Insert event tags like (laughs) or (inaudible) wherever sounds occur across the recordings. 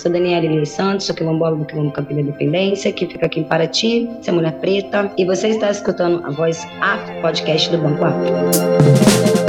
sou Daniela Elias Santos, sou quilombola do Quilombo Campina Independência, que fica aqui em Paraty, sou mulher preta, e você está escutando a voz Afro, podcast do Banco Afro.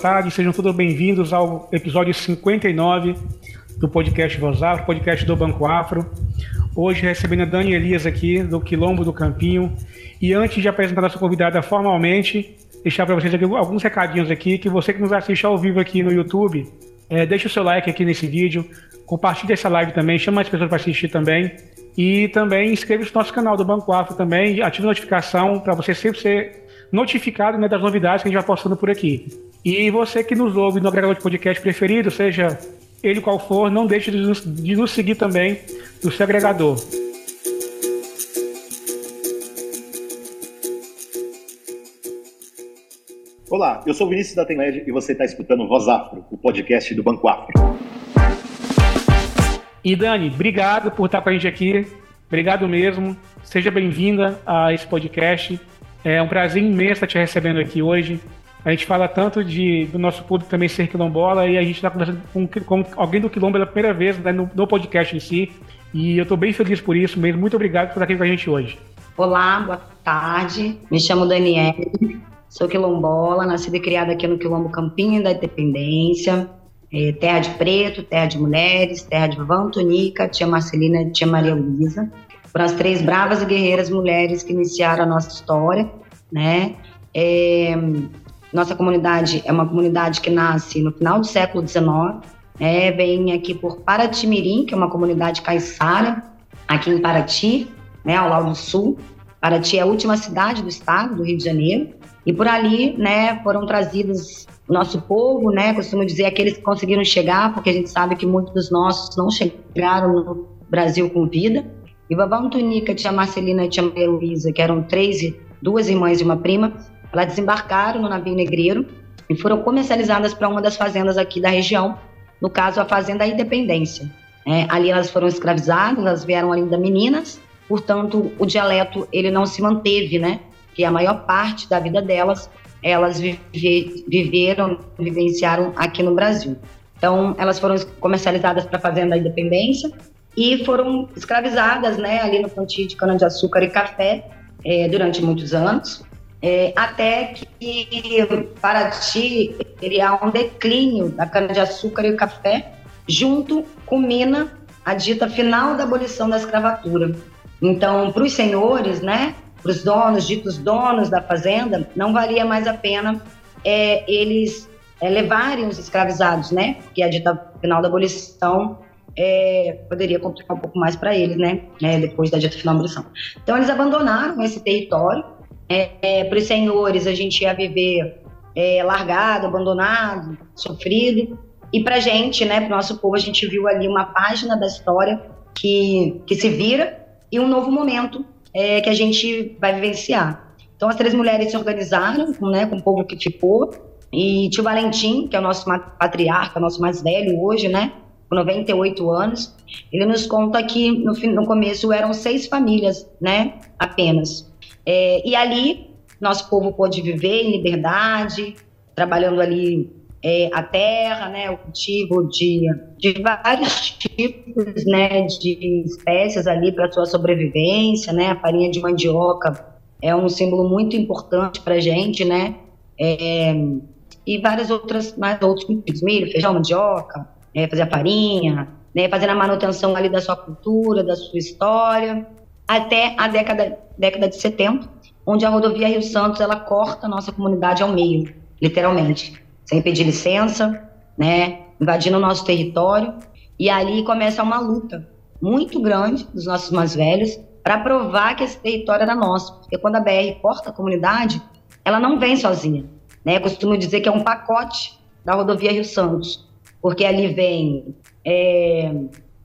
Tarde, sejam todos bem-vindos ao episódio 59 do podcast Vozar, podcast do Banco Afro. Hoje recebendo a Dani Elias aqui, do Quilombo do Campinho. E antes de apresentar a nossa convidada formalmente, deixar para vocês aqui alguns recadinhos aqui, que você que nos assiste ao vivo aqui no YouTube, é, deixa o seu like aqui nesse vídeo, compartilhe essa live também, chama mais pessoas para assistir também. E também inscreva-se no nosso canal do Banco Afro também, ative a notificação para você sempre ser notificado né, das novidades que a gente vai postando por aqui. E você que nos ouve no agregador de podcast preferido, seja ele qual for, não deixe de nos, de nos seguir também no seu agregador. Olá, eu sou o Vinícius da Tenled e você está escutando Voz Afro, o podcast do Banco Afro. E Dani, obrigado por estar com a gente aqui. Obrigado mesmo. Seja bem-vinda a esse podcast. É um prazer imenso estar te recebendo aqui hoje. A gente fala tanto de, do nosso público também ser quilombola e a gente está conversando com, com, alguém do quilombo pela primeira vez né, no, no, podcast em si. E eu estou bem feliz por isso mesmo. Muito obrigado por estar aqui com a gente hoje. Olá, boa tarde. Me chamo Daniele, sou quilombola, nascida e criada aqui no Quilombo Campinho da Independência. É, terra de preto, terra de mulheres, terra de Vão Tunica, tia Marcelina e tia Maria Luísa para as três bravas e guerreiras mulheres que iniciaram a nossa história, né? É, nossa comunidade é uma comunidade que nasce no final do século XIX, né? vem aqui por Paratimirim, que é uma comunidade caiçara, aqui em Paraty, né, ao lado do sul. Paraty é a última cidade do estado, do Rio de Janeiro, e por ali, né, foram trazidos nosso povo, né, costumo dizer aqueles que conseguiram chegar, porque a gente sabe que muitos dos nossos não chegaram no Brasil com vida, e Babá Antonica, tia Marcelina e tia Maria Luísa, que eram três, duas irmãs e uma prima, elas desembarcaram no navio negreiro e foram comercializadas para uma das fazendas aqui da região, no caso a Fazenda Independência. É, ali elas foram escravizadas, elas vieram ainda meninas, portanto o dialeto ele não se manteve, né? Que a maior parte da vida delas elas vive, viveram, vivenciaram aqui no Brasil. Então elas foram comercializadas para a Fazenda Independência e foram escravizadas né, ali no plantio de cana-de-açúcar e café é, durante muitos anos, é, até que Paraty ele há um declínio da cana-de-açúcar e o café, junto culmina a dita final da abolição da escravatura. Então, para os senhores, né, para os donos, ditos donos da fazenda, não valia mais a pena é, eles é, levarem os escravizados, né, que é a dita final da abolição é, poderia complicar um pouco mais para eles, né? É, depois da dita finalização. Então, eles abandonaram esse território. É, é para os senhores, a gente ia viver é, largado, abandonado, sofrido. E para a gente, né, para o nosso povo, a gente viu ali uma página da história que, que se vira e um novo momento é, que a gente vai vivenciar. Então, as três mulheres se organizaram né, com o povo que ficou. E tio Valentim, que é o nosso patriarca, nosso mais velho hoje, né? com 98 anos, ele nos conta que no, no começo eram seis famílias, né, apenas. É, e ali, nosso povo pôde viver em liberdade, trabalhando ali é, a terra, né, o cultivo de, de vários tipos, né, de espécies ali para sua sobrevivência, né, a farinha de mandioca é um símbolo muito importante para a gente, né, é, e várias outras, mais outros cultivos, milho, feijão, mandioca, é, fazer a farinha, né, fazendo a manutenção ali da sua cultura, da sua história, até a década, década de 70, onde a rodovia Rio Santos ela corta a nossa comunidade ao meio, literalmente, sem pedir licença, né, invadindo o nosso território, e ali começa uma luta muito grande dos nossos mais velhos para provar que esse território era nosso, porque quando a BR corta a comunidade, ela não vem sozinha, Né? Eu costumo dizer que é um pacote da rodovia Rio Santos, porque ali vem é,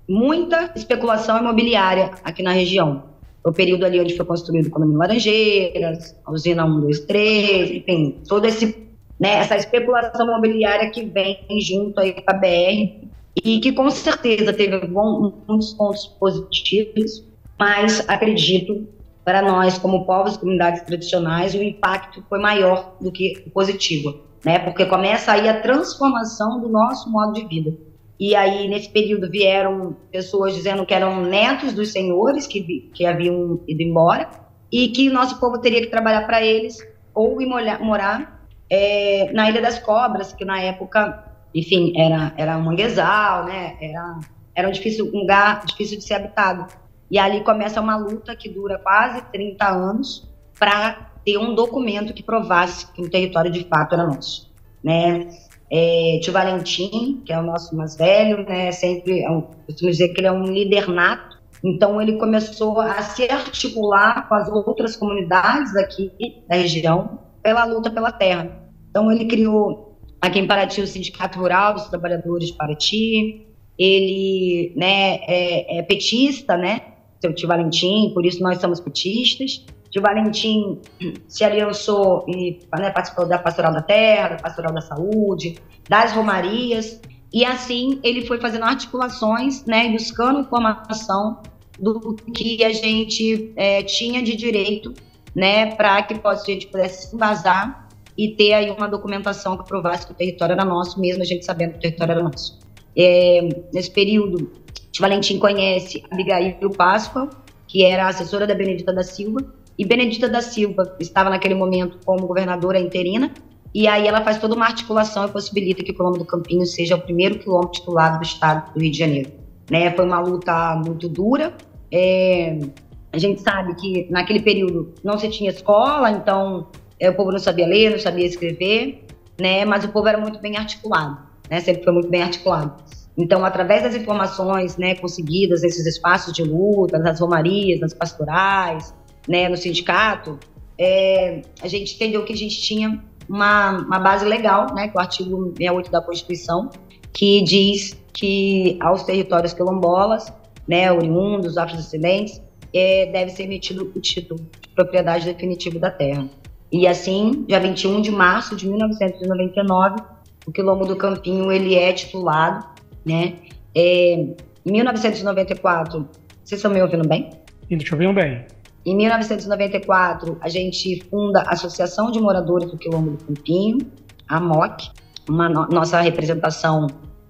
muita especulação imobiliária aqui na região. O período ali onde foi construído o condomínio Laranjeiras, a usina 1, 2, 3, enfim, toda esse, né, essa especulação imobiliária que vem junto aí com a BR e que com certeza teve bom, muitos pontos positivos, mas acredito para nós, como povos e comunidades tradicionais, o impacto foi maior do que o positivo, né? Porque começa aí a transformação do nosso modo de vida. E aí, nesse período, vieram pessoas dizendo que eram netos dos senhores que, que haviam ido embora e que nosso povo teria que trabalhar para eles ou ir morar é, na Ilha das Cobras, que na época, enfim, era, era um manguezal, né? Era, era um, difícil, um lugar difícil de ser habitado. E ali começa uma luta que dura quase 30 anos para ter um documento que provasse que o território de fato era nosso, né? É, tio Valentim, que é o nosso mais velho, né, sempre, é um, costumo dizer que ele é um líder nato, então ele começou a se articular com as outras comunidades aqui da região pela luta pela terra. Então ele criou aqui em Paraty o Sindicato Rural dos Trabalhadores de Paraty, ele né, é, é petista, né, seu tio Valentim, por isso nós somos petistas. Tio Valentim se aliançou e né, participou da Pastoral da Terra, da Pastoral da Saúde, das Romarias, e assim ele foi fazendo articulações, né, buscando informação do que a gente é, tinha de direito, né, para que a gente pudesse se embasar e ter aí uma documentação que provasse que o território era nosso, mesmo a gente sabendo que o território era nosso. É, nesse período, Valentim conhece Abigail Páscoa, que era assessora da Benedita da Silva, e Benedita da Silva estava naquele momento como governadora interina, e aí ela faz toda uma articulação e possibilita que o quilômetro do Campinho seja o primeiro quilômetro titulado do estado do Rio de Janeiro. Né? Foi uma luta muito dura. É... a gente sabe que naquele período não se tinha escola, então é, o povo não sabia ler, não sabia escrever, né? mas o povo era muito bem articulado, né? sempre foi muito bem articulado. Então, através das informações né, conseguidas nesses espaços de luta, nas romarias, nas pastorais, né, no sindicato, é, a gente entendeu que a gente tinha uma, uma base legal, né, que é o artigo 68 da Constituição, que diz que aos territórios quilombolas, né, oriundos, afrodescendentes, é, deve ser emitido o título de propriedade definitiva da terra. E assim, dia 21 de março de 1999, o Quilombo do Campinho ele é titulado né? É, em 1994, vocês estão me ouvindo bem? Te ouvindo bem. Em 1994, a gente funda a Associação de Moradores do Quilombo do Campinho, a MOC, uma no nossa representação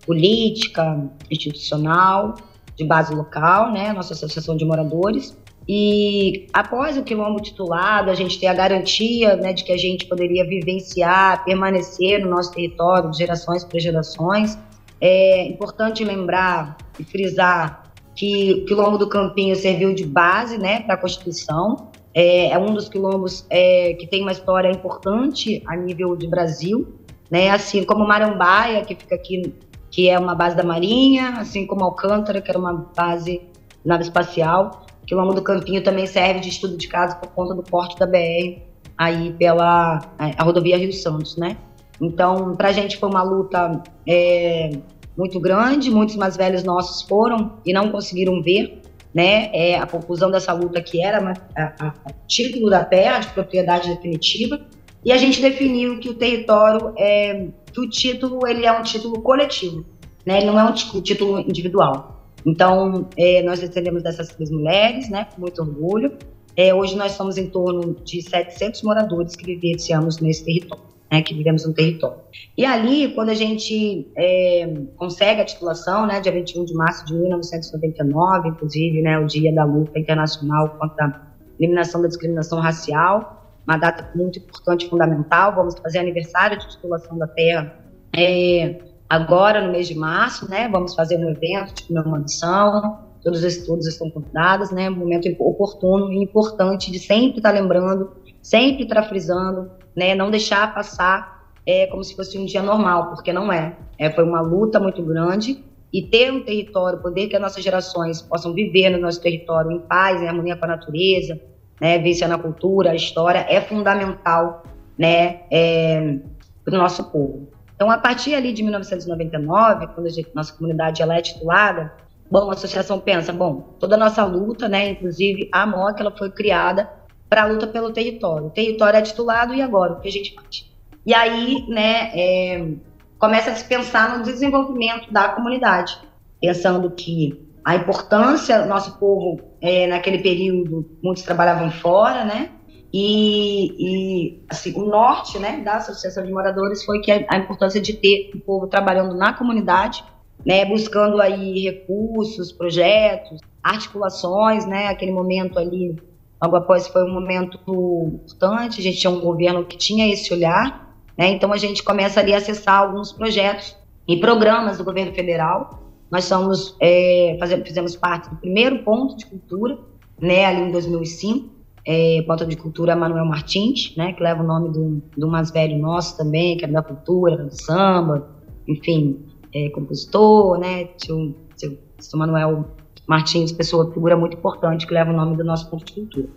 política, institucional, de base local, né? Nossa Associação de Moradores. E após o quilombo titulado, a gente ter a garantia né, de que a gente poderia vivenciar, permanecer no nosso território de gerações para gerações, é importante lembrar e frisar que o quilombo do Campinho serviu de base né, para a Constituição. É, é, um dos quilombos é, que tem uma história importante a nível de Brasil, né? Assim como Marambaia, que fica aqui, que é uma base da Marinha, assim como Alcântara, que era uma base nave espacial. O quilombo do Campinho também serve de estudo de caso por conta do porte da BR aí pela a rodovia Rio Santos, né? Então, para a gente foi uma luta é, muito grande. Muitos mais velhos nossos foram e não conseguiram ver né, é, a conclusão dessa luta, que era a, a, a título da terra, de propriedade definitiva. E a gente definiu que o território, é, que o título ele é um título coletivo, né, ele não é um título individual. Então, é, nós recebemos dessas três mulheres, né, com muito orgulho. É, hoje nós somos em torno de 700 moradores que vivenciamos nesse território né, que vivemos no território. E ali, quando a gente é, consegue a titulação, né, dia 21 de março de 1999, inclusive, né, o dia da luta internacional contra a eliminação da discriminação racial, uma data muito importante fundamental, vamos fazer aniversário de titulação da terra é, agora, no mês de março, né, vamos fazer um evento de comemoração, todos os estudos estão convidados, né, um momento oportuno e importante de sempre estar lembrando, sempre estar frisando né? Não deixar passar é, como se fosse um dia normal, porque não é. é. Foi uma luta muito grande e ter um território, poder que as nossas gerações possam viver no nosso território em paz, em harmonia com a natureza, né? Vencer na cultura, a história, é fundamental, né? É, para o nosso povo. Então, a partir ali de 1999, quando a gente, nossa comunidade ela é titulada, bom, a associação pensa, bom, toda a nossa luta, né, inclusive a MOC, ela foi criada para a luta pelo território. O território é titulado e agora, o que a gente faz? E aí, né, é, começa a se pensar no desenvolvimento da comunidade, pensando que a importância, nosso povo, é, naquele período, muitos trabalhavam fora, né, e, e assim, o norte né, da Associação de Moradores foi que a, a importância de ter o povo trabalhando na comunidade, né, buscando aí recursos, projetos, articulações, né, aquele momento ali, logo após foi um momento importante, a gente tinha um governo que tinha esse olhar, né, então a gente começa ali a acessar alguns projetos e programas do governo federal, nós somos, é, fazemos, fizemos parte do primeiro ponto de cultura, né, ali em 2005, é, ponta de cultura Manuel Martins, né, que leva o nome do, do mais velho nosso também, que é da cultura, do samba, enfim, é, compositor, né, tio, tio, tio Manuel Martins, pessoa, figura muito importante que leva o nome do nosso ponto de cultura.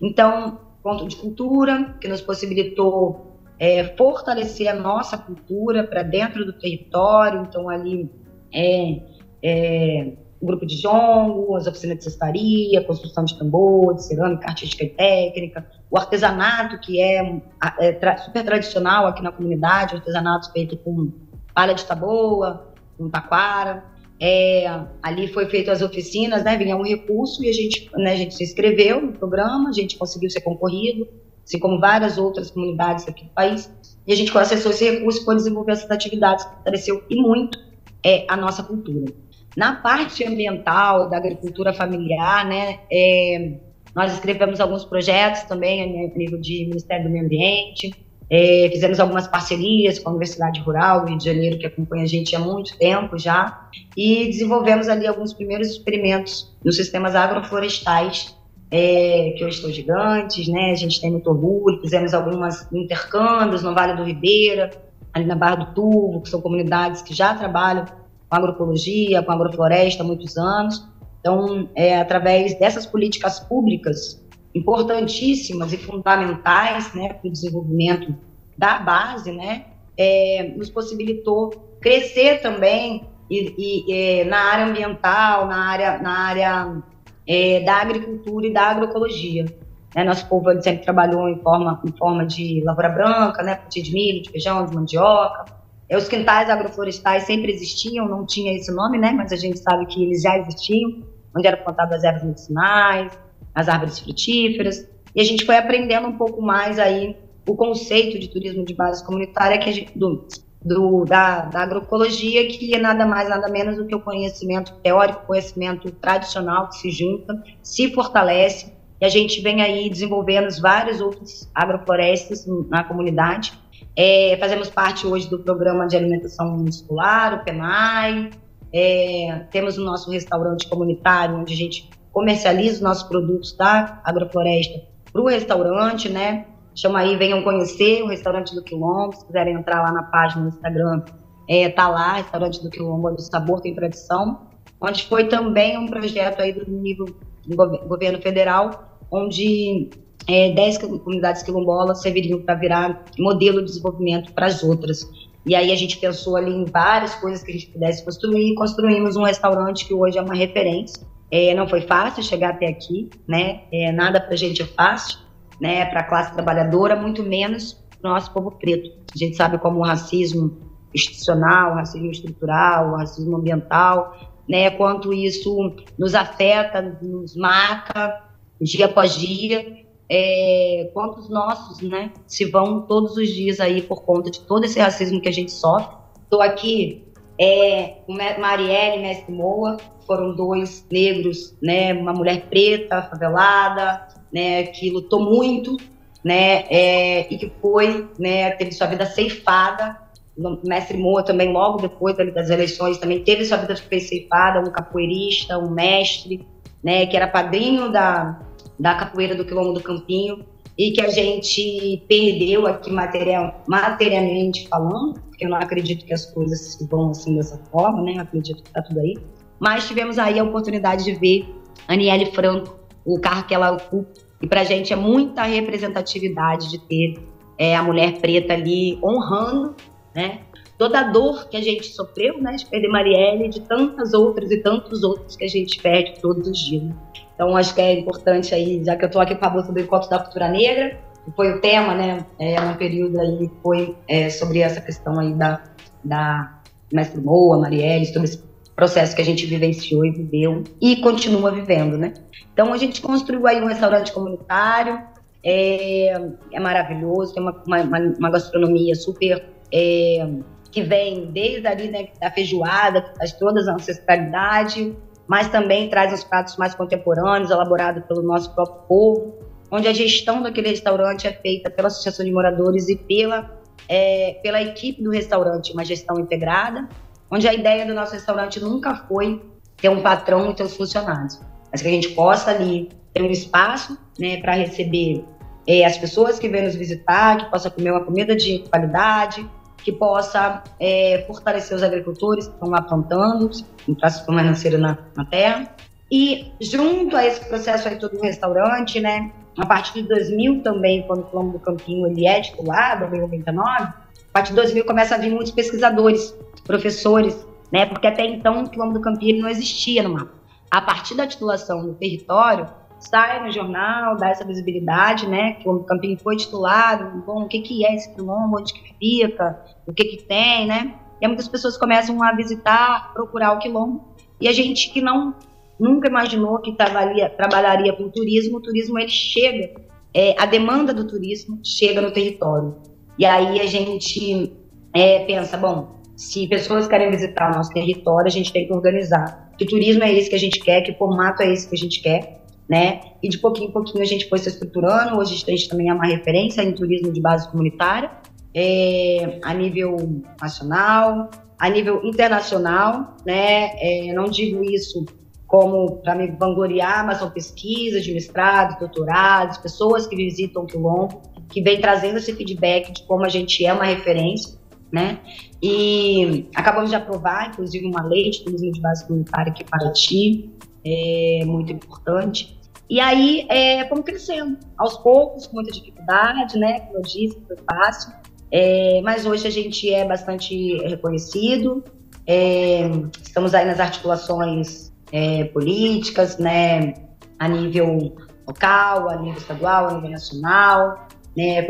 Então, ponto de cultura, que nos possibilitou é, fortalecer a nossa cultura para dentro do território, então ali é, é, o grupo de jongo, as oficinas de cestaria, construção de tambor, de cerâmica artística e técnica, o artesanato, que é, é tra super tradicional aqui na comunidade, artesanato feito com palha de taboa, com taquara. É, ali foi feito as oficinas, né, vinha um recurso e a gente, né, a gente se inscreveu no programa, a gente conseguiu ser concorrido, assim como várias outras comunidades aqui do país, e a gente acessou esse recurso para desenvolver essas atividades que fortaleceu e muito é, a nossa cultura. Na parte ambiental, da agricultura familiar, né, é, nós escrevemos alguns projetos também a nível de Ministério do Meio Ambiente, é, fizemos algumas parcerias com a Universidade Rural do Rio de Janeiro, que acompanha a gente há muito tempo já, e desenvolvemos ali alguns primeiros experimentos nos sistemas agroflorestais, é, que hoje estão gigantes, né? A gente tem muito orgulho, fizemos alguns intercâmbios no Vale do Ribeira, ali na Barra do Turvo, que são comunidades que já trabalham com agroecologia, com agrofloresta há muitos anos. Então, é através dessas políticas públicas importantíssimas e fundamentais né, para o desenvolvimento da base, né, é, nos possibilitou crescer também e, e é, na área ambiental, na área, na área é, da agricultura e da agroecologia. Né, nosso povo sempre trabalhou em forma, em forma de lavoura branca, né, de milho, de feijão, de mandioca, é, os quintais agroflorestais sempre existiam, não tinha esse nome, né? Mas a gente sabe que eles já existiam, onde eram plantadas as ervas medicinais, as árvores frutíferas. E a gente foi aprendendo um pouco mais aí o conceito de turismo de base comunitária que gente, do, do, da, da agroecologia, que é nada mais, nada menos do que o conhecimento teórico, conhecimento tradicional que se junta, se fortalece, e a gente vem aí desenvolvendo vários outros agroflorestas na comunidade, é, fazemos parte hoje do programa de alimentação muscular, o PENAI. É, temos o nosso restaurante comunitário, onde a gente comercializa os nossos produtos da agrofloresta para o restaurante, né? Chama aí, venham conhecer o restaurante do Quilombo. Se quiserem entrar lá na página no Instagram, é, tá lá, restaurante do Quilombo, o sabor tem tradição. Onde foi também um projeto aí do nível do governo federal, onde é, 10 comunidades quilombolas serviriam para virar modelo de desenvolvimento para as outras. E aí a gente pensou ali em várias coisas que a gente pudesse construir e construímos um restaurante que hoje é uma referência. É, não foi fácil chegar até aqui, né? É, nada para a gente é fácil, né? Para a classe trabalhadora, muito menos para o nosso povo preto. A gente sabe como o racismo institucional, o racismo estrutural, o racismo ambiental, né? Quanto isso nos afeta, nos marca dia após dia é, quantos nossos, né, se vão todos os dias aí por conta de todo esse racismo que a gente sofre. Estou aqui é, e Mestre Moa, foram dois negros, né, uma mulher preta, favelada, né, que lutou muito, né, é, e que foi, né, teve sua vida ceifada. O mestre Moa também, logo depois das eleições, também teve sua vida ceifada, um capoeirista, um mestre, né, que era padrinho da, da capoeira do Quilombo do Campinho e que a gente perdeu aqui material, materialmente falando, porque eu não acredito que as coisas vão assim dessa forma, né? Acredito que tá tudo aí. Mas tivemos aí a oportunidade de ver Aniele Franco, o carro que ela ocupa, e para a gente é muita representatividade de ter é, a mulher preta ali honrando, né? Toda a dor que a gente sofreu, né, de perder Marielle, de tantas outras e tantos outros que a gente perde todos os dias. Então, acho que é importante aí, já que eu estou aqui falando sobre o encontro da cultura negra, que foi o tema, né, é, no período aí, foi é, sobre essa questão aí da, da Mestre Moa, Marielle, sobre esse processo que a gente vivenciou e viveu e continua vivendo, né? Então, a gente construiu aí um restaurante comunitário, é, é maravilhoso, tem uma, uma, uma gastronomia super é, que vem desde ali né, da feijoada, que traz toda a ancestralidade, mas também traz os pratos mais contemporâneos, elaborados pelo nosso próprio povo, onde a gestão daquele restaurante é feita pela Associação de Moradores e pela, é, pela equipe do restaurante, uma gestão integrada, onde a ideia do nosso restaurante nunca foi ter um patrão e ter os funcionários, mas que a gente possa ali ter um espaço né, para receber é, as pessoas que vêm nos visitar, que possa comer uma comida de qualidade, que possa é, fortalecer os agricultores que estão lá plantando, traço financeiro na, na terra. E junto a esse processo aí todo do restaurante, né, a partir de 2000 também, quando o Colombo do Campinho ele é titulado, em 99, a partir de 2000 começa a vir muitos pesquisadores, professores, né, porque até então o Colombo do Campinho não existia no mapa. A partir da titulação do território, sai no jornal, dá essa visibilidade, né? Que o Campinho foi titulado, bom, o que, que é esse quilombo, onde que fica, o que que tem, né? E muitas pessoas começam a visitar, procurar o quilombo, e a gente que não nunca imaginou que trabalharia, trabalharia com turismo, o turismo ele chega, é, a demanda do turismo chega no território. E aí a gente é, pensa, bom, se pessoas querem visitar o nosso território, a gente tem que organizar. Que turismo é esse que a gente quer, que formato é esse que a gente quer, né? E de pouquinho em pouquinho a gente foi se estruturando. Hoje a gente também é uma referência em turismo de base comunitária, é, a nível nacional, a nível internacional, né? É, não digo isso como para me vangloriar, mas são pesquisas de mestrado, doutorados, pessoas que visitam o Quilombo, que vem trazendo esse feedback de como a gente é uma referência, né? E acabamos de aprovar, inclusive, uma lei de turismo de base comunitária aqui para ti, é muito importante. E aí é, fomos crescendo, aos poucos, com muita dificuldade, né? Como eu disse, foi fácil. É, mas hoje a gente é bastante reconhecido. É, estamos aí nas articulações é, políticas, né? A nível local, a nível estadual, a nível nacional, né?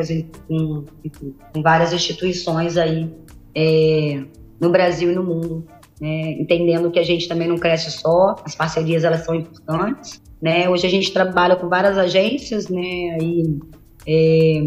Com, com várias instituições aí é, no Brasil e no mundo né, entendendo que a gente também não cresce só, as parcerias elas são importantes, né? Hoje a gente trabalha com várias agências, né, aí, é,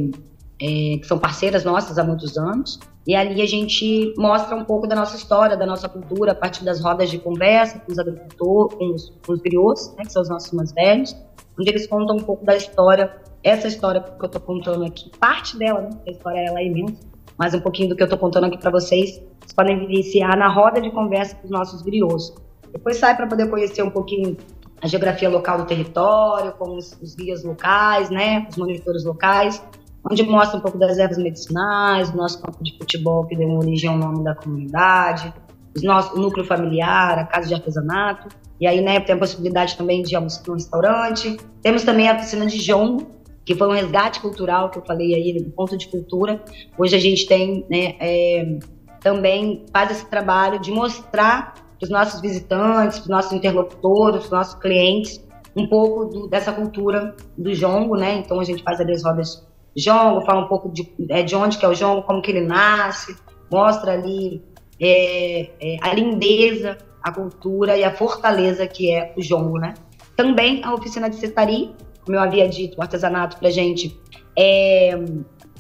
é, que são parceiras nossas há muitos anos, e ali a gente mostra um pouco da nossa história, da nossa cultura, a partir das rodas de conversa com os agricultores, com os, com os griots, né, que são os nossos mais velhos, onde eles contam um pouco da história, essa história que eu estou contando aqui, parte dela, né, a história ela é imensa, mas um pouquinho do que eu estou contando aqui para vocês, vocês podem vivenciar na roda de conversa com os nossos griots. Depois sai para poder conhecer um pouquinho a geografia local do território, com os, os guias locais, né, os monitores locais, onde mostra um pouco das ervas medicinais, o nosso campo de futebol que deu origem ao nome da comunidade, os nossos, o núcleo familiar, a casa de artesanato. E aí, né, tem a possibilidade também de almoçar no restaurante. Temos também a piscina de jongo, que foi um resgate cultural que eu falei aí, do ponto de cultura. Hoje a gente tem, né, é, também faz esse trabalho de mostrar para os nossos visitantes, para os nossos interlocutores, para os nossos clientes, um pouco do, dessa cultura do jongo, né? Então a gente faz ali as rodas jongo, fala um pouco de, é, de onde que é o jongo, como que ele nasce, mostra ali é, é, a lindeza, a cultura e a fortaleza que é o jongo, né? Também a oficina de cetari, como eu havia dito, o artesanato para gente é,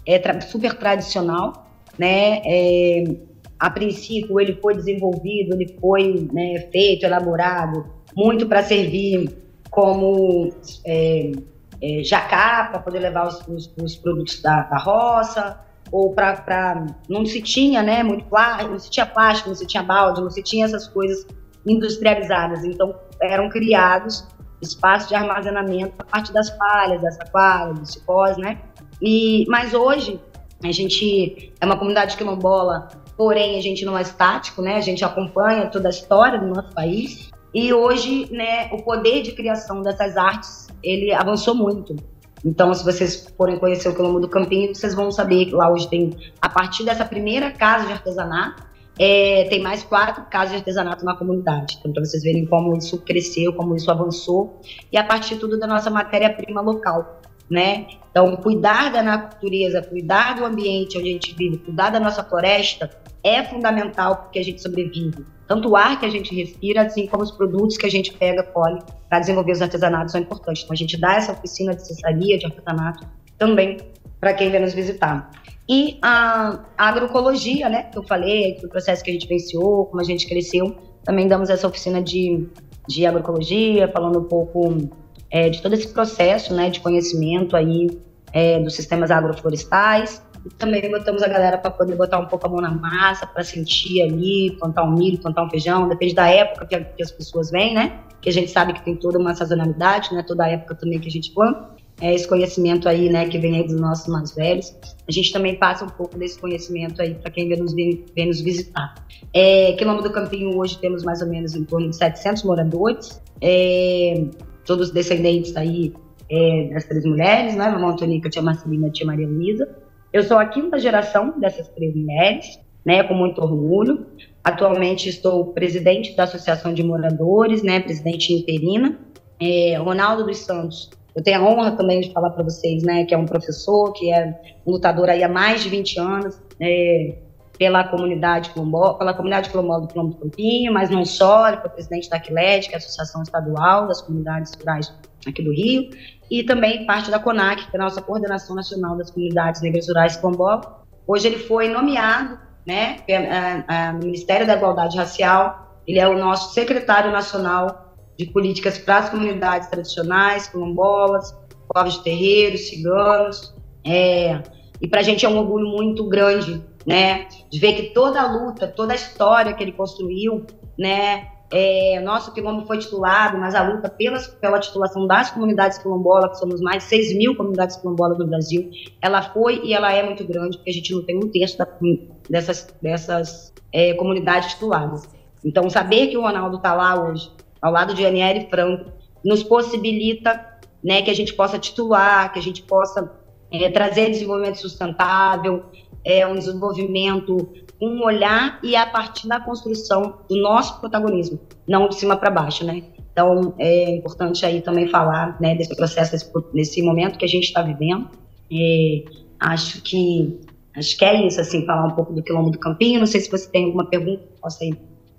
é tra super tradicional, né? É, a princípio ele foi desenvolvido, ele foi né, feito, elaborado muito para servir como é, é, jacá para poder levar os, os, os produtos da, da, roça ou para não se tinha né muito plástico, não se tinha plástico, não se tinha balde, não se tinha essas coisas industrializadas, então eram criados espaço de armazenamento a partir das palhas, das saquaras, dos cipós, né? E, mas hoje a gente é uma comunidade quilombola, porém a gente não é estático, né? A gente acompanha toda a história do nosso país e hoje, né, o poder de criação dessas artes ele avançou muito. Então, se vocês forem conhecer o Quilombo do Campinho, vocês vão saber que lá hoje tem, a partir dessa primeira casa de artesanato, é, tem mais quatro casas de artesanato na comunidade. Então, para vocês verem como isso cresceu, como isso avançou, e a partir tudo da nossa matéria-prima local, né? Então, cuidar da natureza, cuidar do ambiente onde a gente vive, cuidar da nossa floresta é fundamental porque a gente sobrevive. Tanto o ar que a gente respira, assim como os produtos que a gente pega, colhe para desenvolver os artesanatos são importantes. Então, a gente dá essa oficina de cessaria, de artesanato, também para quem vem nos visitar. E a, agroecologia, né, que eu falei, o processo que a gente venciou, como a gente cresceu, também damos essa oficina de, de agroecologia, falando um pouco é, de todo esse processo, né, de conhecimento aí é, dos sistemas agroflorestais. E também botamos a galera para poder botar um pouco a mão na massa, para sentir ali, plantar um milho, plantar um feijão, depende da época que, que as pessoas vêm, né? Que a gente sabe que tem toda uma sazonalidade, né? Toda a época também que a gente planta é, esse conhecimento aí, né, que vem aí dos nossos mais velhos. A gente também passa um pouco desse conhecimento aí para quem vem nos, vem, nos visitar. É, Quilombo do Campinho, hoje temos mais ou menos em torno de 700 moradores, é, todos descendentes aí é, das três mulheres, né, Mamãe Antonica, Tia Marcelina, Tia Maria Luísa. Eu sou a quinta geração dessas três mulheres, né, com muito orgulho. Atualmente estou presidente da Associação de Moradores, né, presidente interina. É, Ronaldo dos Santos eu tenho a honra também de falar para vocês, né, que é um professor, que é um lutador aí há mais de 20 anos é, pela comunidade quilombola, pela comunidade quilombola do Quilombo Campinho, mas não só, ele foi presidente da Aquilet, que é a Associação Estadual das Comunidades Rurais aqui do Rio, e também parte da CONAC, que é a nossa Coordenação Nacional das Comunidades Negras Rurais Quilombola. Hoje ele foi nomeado, né, no Ministério da Igualdade Racial, ele é o nosso secretário nacional de políticas para as comunidades tradicionais, quilombolas, povos de terreiros, ciganos. É, e para a gente é um orgulho muito grande, né, de ver que toda a luta, toda a história que ele construiu, né, é, nosso quilombo foi titulado, mas a luta pela, pela titulação das comunidades quilombolas, que somos mais de 6 mil comunidades quilombolas no Brasil, ela foi e ela é muito grande, porque a gente não tem um terço da, dessas, dessas é, comunidades tituladas. Então, saber que o Ronaldo está lá hoje, ao lado de Aniele Franco, nos possibilita né, que a gente possa titular, que a gente possa é, trazer desenvolvimento sustentável, é, um desenvolvimento com um olhar e a partir da construção do nosso protagonismo, não de cima para baixo, né? Então, é importante aí também falar né, desse processo, desse, desse momento que a gente está vivendo. É, acho que acho que é isso, assim, falar um pouco do Quilombo do Campinho. Não sei se você tem alguma pergunta, possa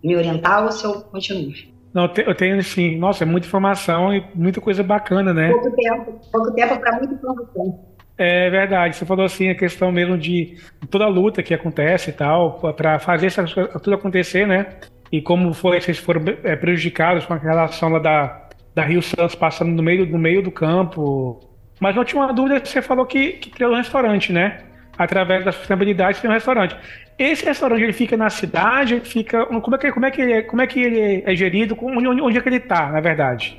me orientar ou se eu continuo. Não, eu tenho assim, nossa, é muita informação e muita coisa bacana, né? Pouco tempo, pouco tempo para muita informação. É verdade, você falou assim a questão mesmo de toda a luta que acontece e tal, para fazer isso tudo acontecer, né? E como foi, vocês foram é, prejudicados com a relação lá da, da Rio Santos passando no meio, no meio do campo. Mas não tinha uma dúvida, você falou que, que criou um restaurante, né? Através da sustentabilidade, tem um restaurante. Esse restaurante ele fica na cidade, ele fica. Como é que, como é que, ele, é, como é, que ele é gerido? Onde, onde é que ele está, na verdade?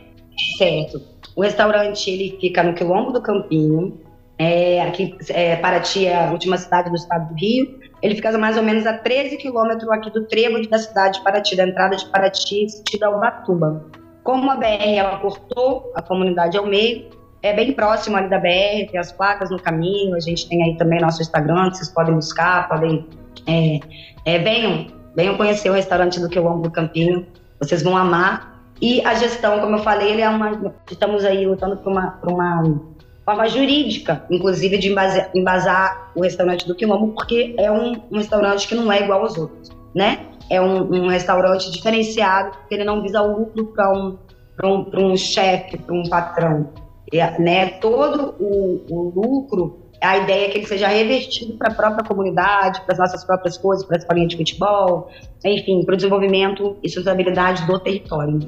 Certo. O restaurante ele fica no Quilombo do Campinho. É, aqui, é, Paraty é a última cidade do estado do Rio. Ele fica mais ou menos a 13 quilômetros aqui do trevo da cidade de Paraty, da entrada de Paraty, sentido a Ubatuba. Como a BR ela cortou a comunidade ao meio, é bem próximo ali da BR, tem as placas no caminho, a gente tem aí também nosso Instagram, vocês podem buscar, podem é, é, venham, venham conhecer o restaurante do Quilombo do Campinho, vocês vão amar. E a gestão, como eu falei, ele é uma, estamos aí lutando por uma, por uma forma jurídica, inclusive de embasar, embasar o restaurante do Quilombo, porque é um, um, restaurante que não é igual aos outros, né? É um, um restaurante diferenciado, porque ele não visa o lucro para um, um, um chefe, para um patrão. É, né? Todo o, o lucro a ideia é que ele seja revertido para a própria comunidade, para as nossas próprias coisas, para as escolinha de futebol, enfim, para o desenvolvimento e sustentabilidade do território.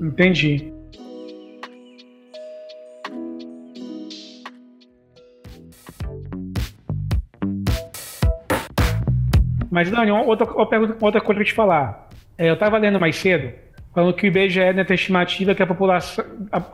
Entendi. Mas, Dani, outra, outra, outra coisa para te falar. É, eu estava lendo mais cedo, falando que o IBGE né, tem estimativa que a população,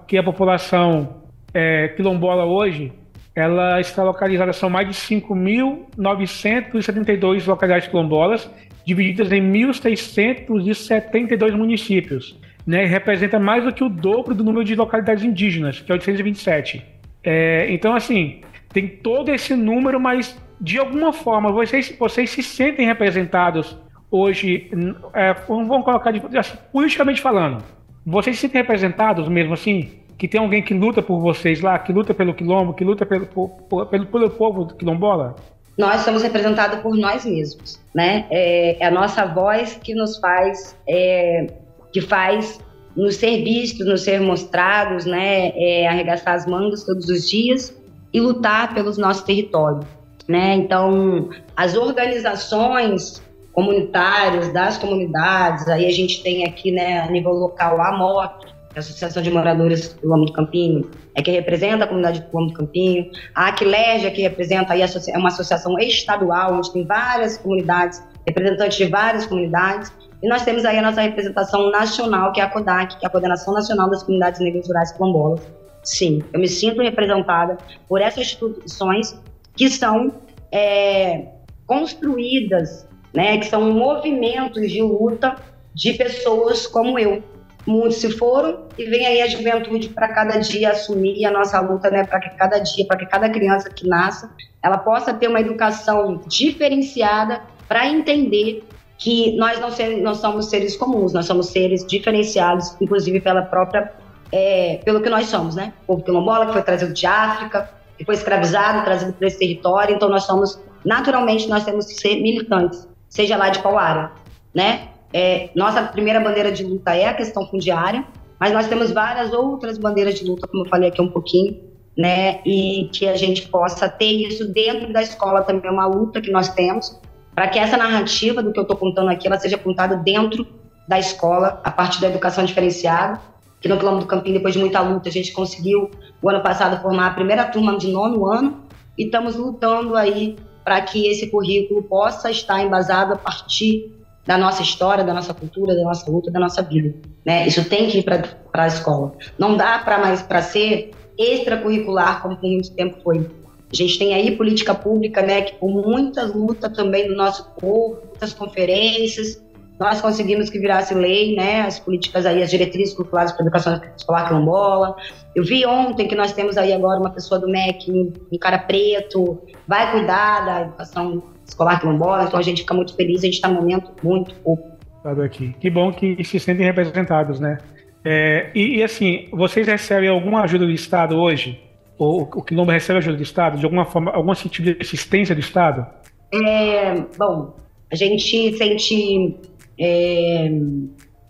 que a população é, quilombola hoje ela está localizada, são mais de 5.972 localidades quilombolas, divididas em 1.672 municípios. Né, representa mais do que o dobro do número de localidades indígenas, que é 827. É, então, assim, tem todo esse número, mas de alguma forma vocês, vocês se sentem representados hoje, é, vamos colocar de, assim, politicamente falando, vocês se sentem representados mesmo assim? Que tem alguém que luta por vocês lá, que luta pelo quilombo, que luta pelo, por, pelo, pelo povo quilombola? Nós somos representados por nós mesmos, né? É, é a nossa voz que nos faz, é, que faz nos ser vistos, nos ser mostrados, né? É, arregaçar as mangas todos os dias e lutar pelos nossos territórios, né? Então, as organizações comunitárias das comunidades, aí a gente tem aqui, né, a nível local, a MOC, a Associação de Moradores do Lombo do Campinho, é que representa a comunidade do Lombo do Campinho, a Aquilegia, que representa aí é uma associação estadual, onde tem várias comunidades, representantes de várias comunidades, e nós temos aí a nossa representação nacional, que é a CODAC, que é a Coordenação Nacional das Comunidades Negras Rurais Quilombolas. Sim, eu me sinto representada por essas instituições que são é, construídas, né, que são movimentos de luta de pessoas como eu, muitos se foram e vem aí a juventude para cada dia assumir a nossa luta, né, para que cada dia, para que cada criança que nasça, ela possa ter uma educação diferenciada para entender que nós não, ser, não somos seres comuns, nós somos seres diferenciados, inclusive pela própria, é, pelo que nós somos, né? O povo quilombola que foi trazido de África, que foi escravizado, trazido para esse território, então nós somos, naturalmente, nós temos que ser militantes, seja lá de qual área, né? É, nossa primeira bandeira de luta é a questão fundiária, mas nós temos várias outras bandeiras de luta, como eu falei aqui um pouquinho, né? E que a gente possa ter isso dentro da escola também é uma luta que nós temos para que essa narrativa do que eu estou contando aqui ela seja contada dentro da escola a partir da educação diferenciada. Que no Quilombo do Campinho, depois de muita luta, a gente conseguiu o ano passado formar a primeira turma de nono ano e estamos lutando aí para que esse currículo possa estar embasado a partir da nossa história, da nossa cultura, da nossa luta, da nossa vida. Né? Isso tem que ir para a escola. Não dá para mais para ser extracurricular como por muito tempo foi. A gente tem aí política pública, né, que por muita luta também do nosso povo, muitas conferências, nós conseguimos que virasse lei, né, as políticas aí, as diretrizes curriculares para a educação escolar quilombola. Eu vi ontem que nós temos aí agora uma pessoa do MEC, um cara preto, vai cuidar da educação escolar quilombola, então a gente fica muito feliz, a gente está num momento muito pouco. Aqui. Que bom que se sentem representados, né? É, e, e, assim, vocês recebem alguma ajuda do Estado hoje? Ou o Quilombo recebe ajuda do Estado? De alguma forma, algum sentido de assistência do Estado? É, bom, a gente sente é,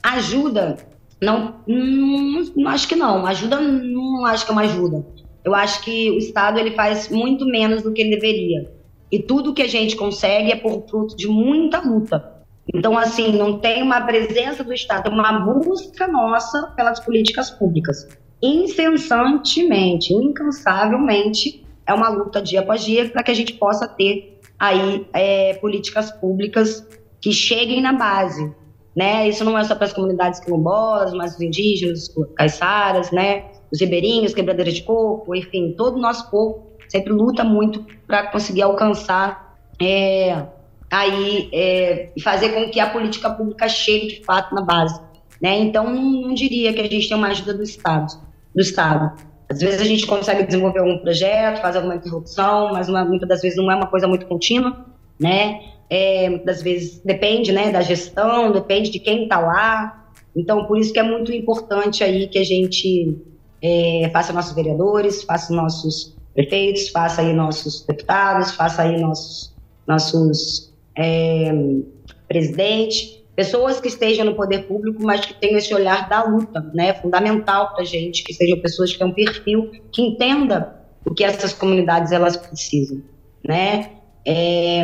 ajuda. Não, não, não, acho que não. Ajuda, não acho que é uma ajuda. Eu acho que o Estado ele faz muito menos do que ele deveria. E tudo que a gente consegue é por fruto de muita luta. Então, assim, não tem uma presença do Estado, é uma busca nossa pelas políticas públicas. Incessantemente, incansavelmente, é uma luta dia após dia para que a gente possa ter aí é, políticas públicas que cheguem na base. Né? Isso não é só para as comunidades quilombolas, mas os indígenas, os caiçaras, né? os ribeirinhos, quebradeiras de coco, enfim, todo o nosso povo sempre luta muito para conseguir alcançar é, aí é, fazer com que a política pública chegue de fato na base. Né? Então, não diria que a gente tem uma ajuda do Estado. Do Estado. Às vezes a gente consegue desenvolver um projeto, fazer alguma interrupção, mas uma, muitas das vezes não é uma coisa muito contínua, né? É, das vezes depende, né, da gestão, depende de quem está lá. Então, por isso que é muito importante aí que a gente é, faça nossos vereadores, faça nossos prefeitos, faça aí nossos deputados, faça aí nossos, nossos é, presidentes, pessoas que estejam no poder público, mas que tenham esse olhar da luta, né? Fundamental para a gente que sejam pessoas que tenham um perfil que entenda o que essas comunidades elas precisam, né? É,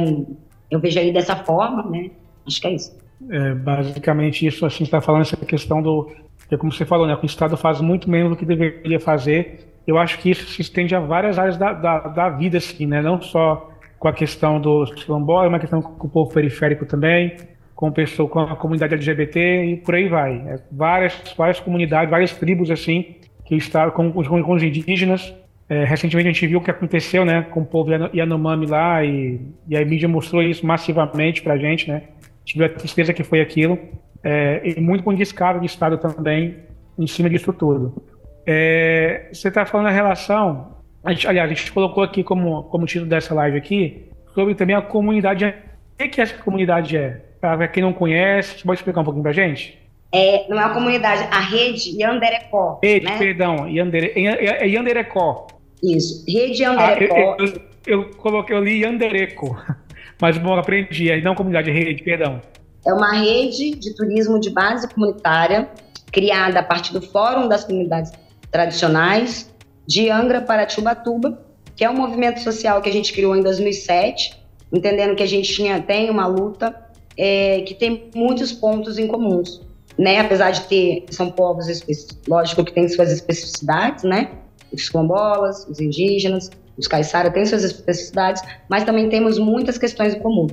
eu vejo aí dessa forma, né? Acho que é isso. É, basicamente isso, assim, está falando essa questão do, é como você falou, né? O Estado faz muito menos do que deveria fazer eu acho que isso se estende a várias áreas da, da, da vida, assim, né? Não só com a questão dos quilombolas, uma questão com o povo periférico também, com, pessoa, com a comunidade LGBT e por aí vai. É, várias, várias comunidades, várias tribos, assim, que estão com, com, com os indígenas. É, recentemente a gente viu o que aconteceu, né, com o povo Yanomami lá e, e a mídia mostrou isso massivamente pra gente, né? Tive a tristeza que foi aquilo. É, e muito com descaro de Estado também em cima disso tudo. É, você está falando a relação a gente, aliás, a gente colocou aqui como, como título dessa live aqui, sobre também a comunidade. O que, essa comunidade é? Para quem não conhece, você pode explicar um pouquinho pra gente? É, não é uma comunidade, a rede Yanderecó. Rede, né? perdão, Yandere, é Yanderecó. Isso, rede Yanderecó. Ah, eu, eu, eu, coloquei, eu li Yandereco, (laughs) mas bom, aprendi, não comunidade, rede, perdão. É uma rede de turismo de base comunitária, criada a partir do Fórum das Comunidades Tradicionais de Angra Paratiubatuba, que é um movimento social que a gente criou em 2007, entendendo que a gente tinha, tem uma luta é, que tem muitos pontos em comuns né? Apesar de ter, são povos, lógico que tem suas especificidades, né? Os quilombolas, os indígenas, os caiçara têm suas especificidades, mas também temos muitas questões em comum.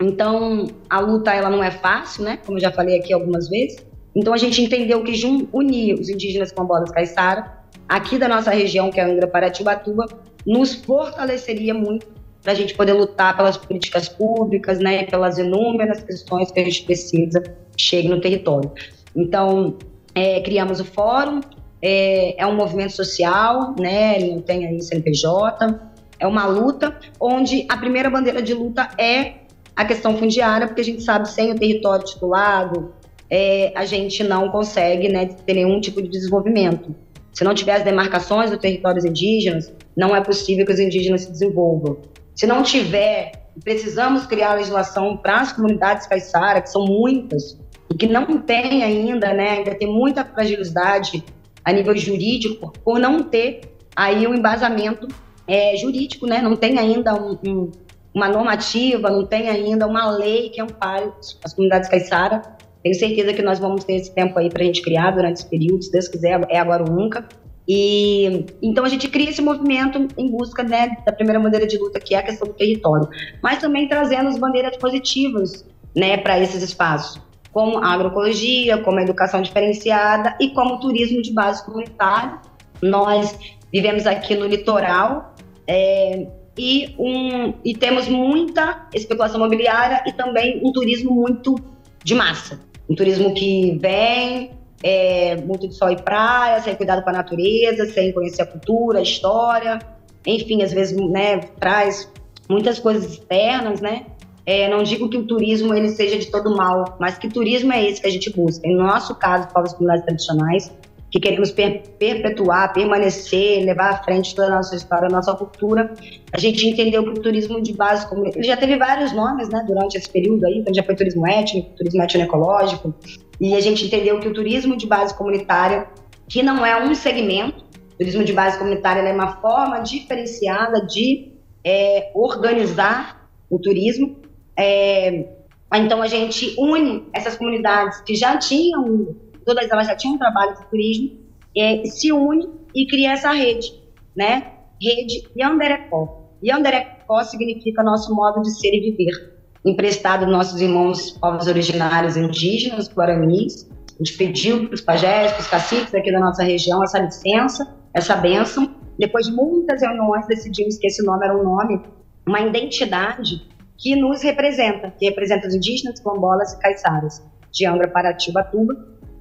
Então, a luta ela não é fácil, né? Como eu já falei aqui algumas vezes. Então, a gente entendeu que unir os indígenas quilombolas caiçara, aqui da nossa região, que é Angra Paratimbatuba, nos fortaleceria muito para a gente poder lutar pelas políticas públicas, né, pelas inúmeras questões que a gente precisa chegue no território. Então, é, criamos o fórum, é, é, um movimento social, né, não tem aí CNPJ, é uma luta onde a primeira bandeira de luta é a questão fundiária, porque a gente sabe sem o território titulado, é, a gente não consegue né, ter nenhum tipo de desenvolvimento. Se não tiver as demarcações dos territórios indígenas, não é possível que os indígenas se desenvolvam. Se não tiver, precisamos criar legislação para as comunidades caiçara, que são muitas, e que não tem ainda, né, ainda tem muita fragilidade a nível jurídico, por não ter aí um embasamento é, jurídico, né, não tem ainda um, um, uma normativa, não tem ainda uma lei que ampare as comunidades caiçara. Tenho certeza que nós vamos ter esse tempo aí para a gente criar durante esse período, se Deus quiser, é agora ou nunca. E então a gente cria esse movimento em busca né, da primeira bandeira de luta, que é a questão do território, mas também trazendo as bandeiras positivas né, para esses espaços, como a agroecologia, como a educação diferenciada e como o turismo de base comunitária. Nós vivemos aqui no litoral é, e, um, e temos muita especulação imobiliária e também um turismo muito de massa. Um turismo que vem, é, muito de sol e praia, sem cuidado com a natureza, sem conhecer a cultura, a história, enfim, às vezes né, traz muitas coisas externas, né? É, não digo que o turismo ele seja de todo mal, mas que turismo é esse que a gente busca. Em nosso caso, povos comunidades tradicionais, que queremos per perpetuar, permanecer, levar à frente toda a nossa história, a nossa cultura, a gente entendeu que o turismo de base comunitária, ele já teve vários nomes, né, durante esse período aí, então já foi turismo étnico, turismo etnoecológico, e a gente entendeu que o turismo de base comunitária, que não é um segmento, turismo de base comunitária é uma forma diferenciada de é, organizar o turismo. É, então a gente une essas comunidades que já tinham, todas elas já tinham um trabalho de turismo, é, se une e cria essa rede, né? Rede Yanderecó. Yanderecó significa nosso modo de ser e viver emprestado nossos irmãos povos originários indígenas, guaranis. A gente pediu para os pajés, para os caciques aqui da nossa região essa licença, essa bênção. Depois de muitas reuniões, decidimos que esse nome era um nome, uma identidade que nos representa, que representa os indígenas, quilombolas e caiçaras de Angra, Paratiba,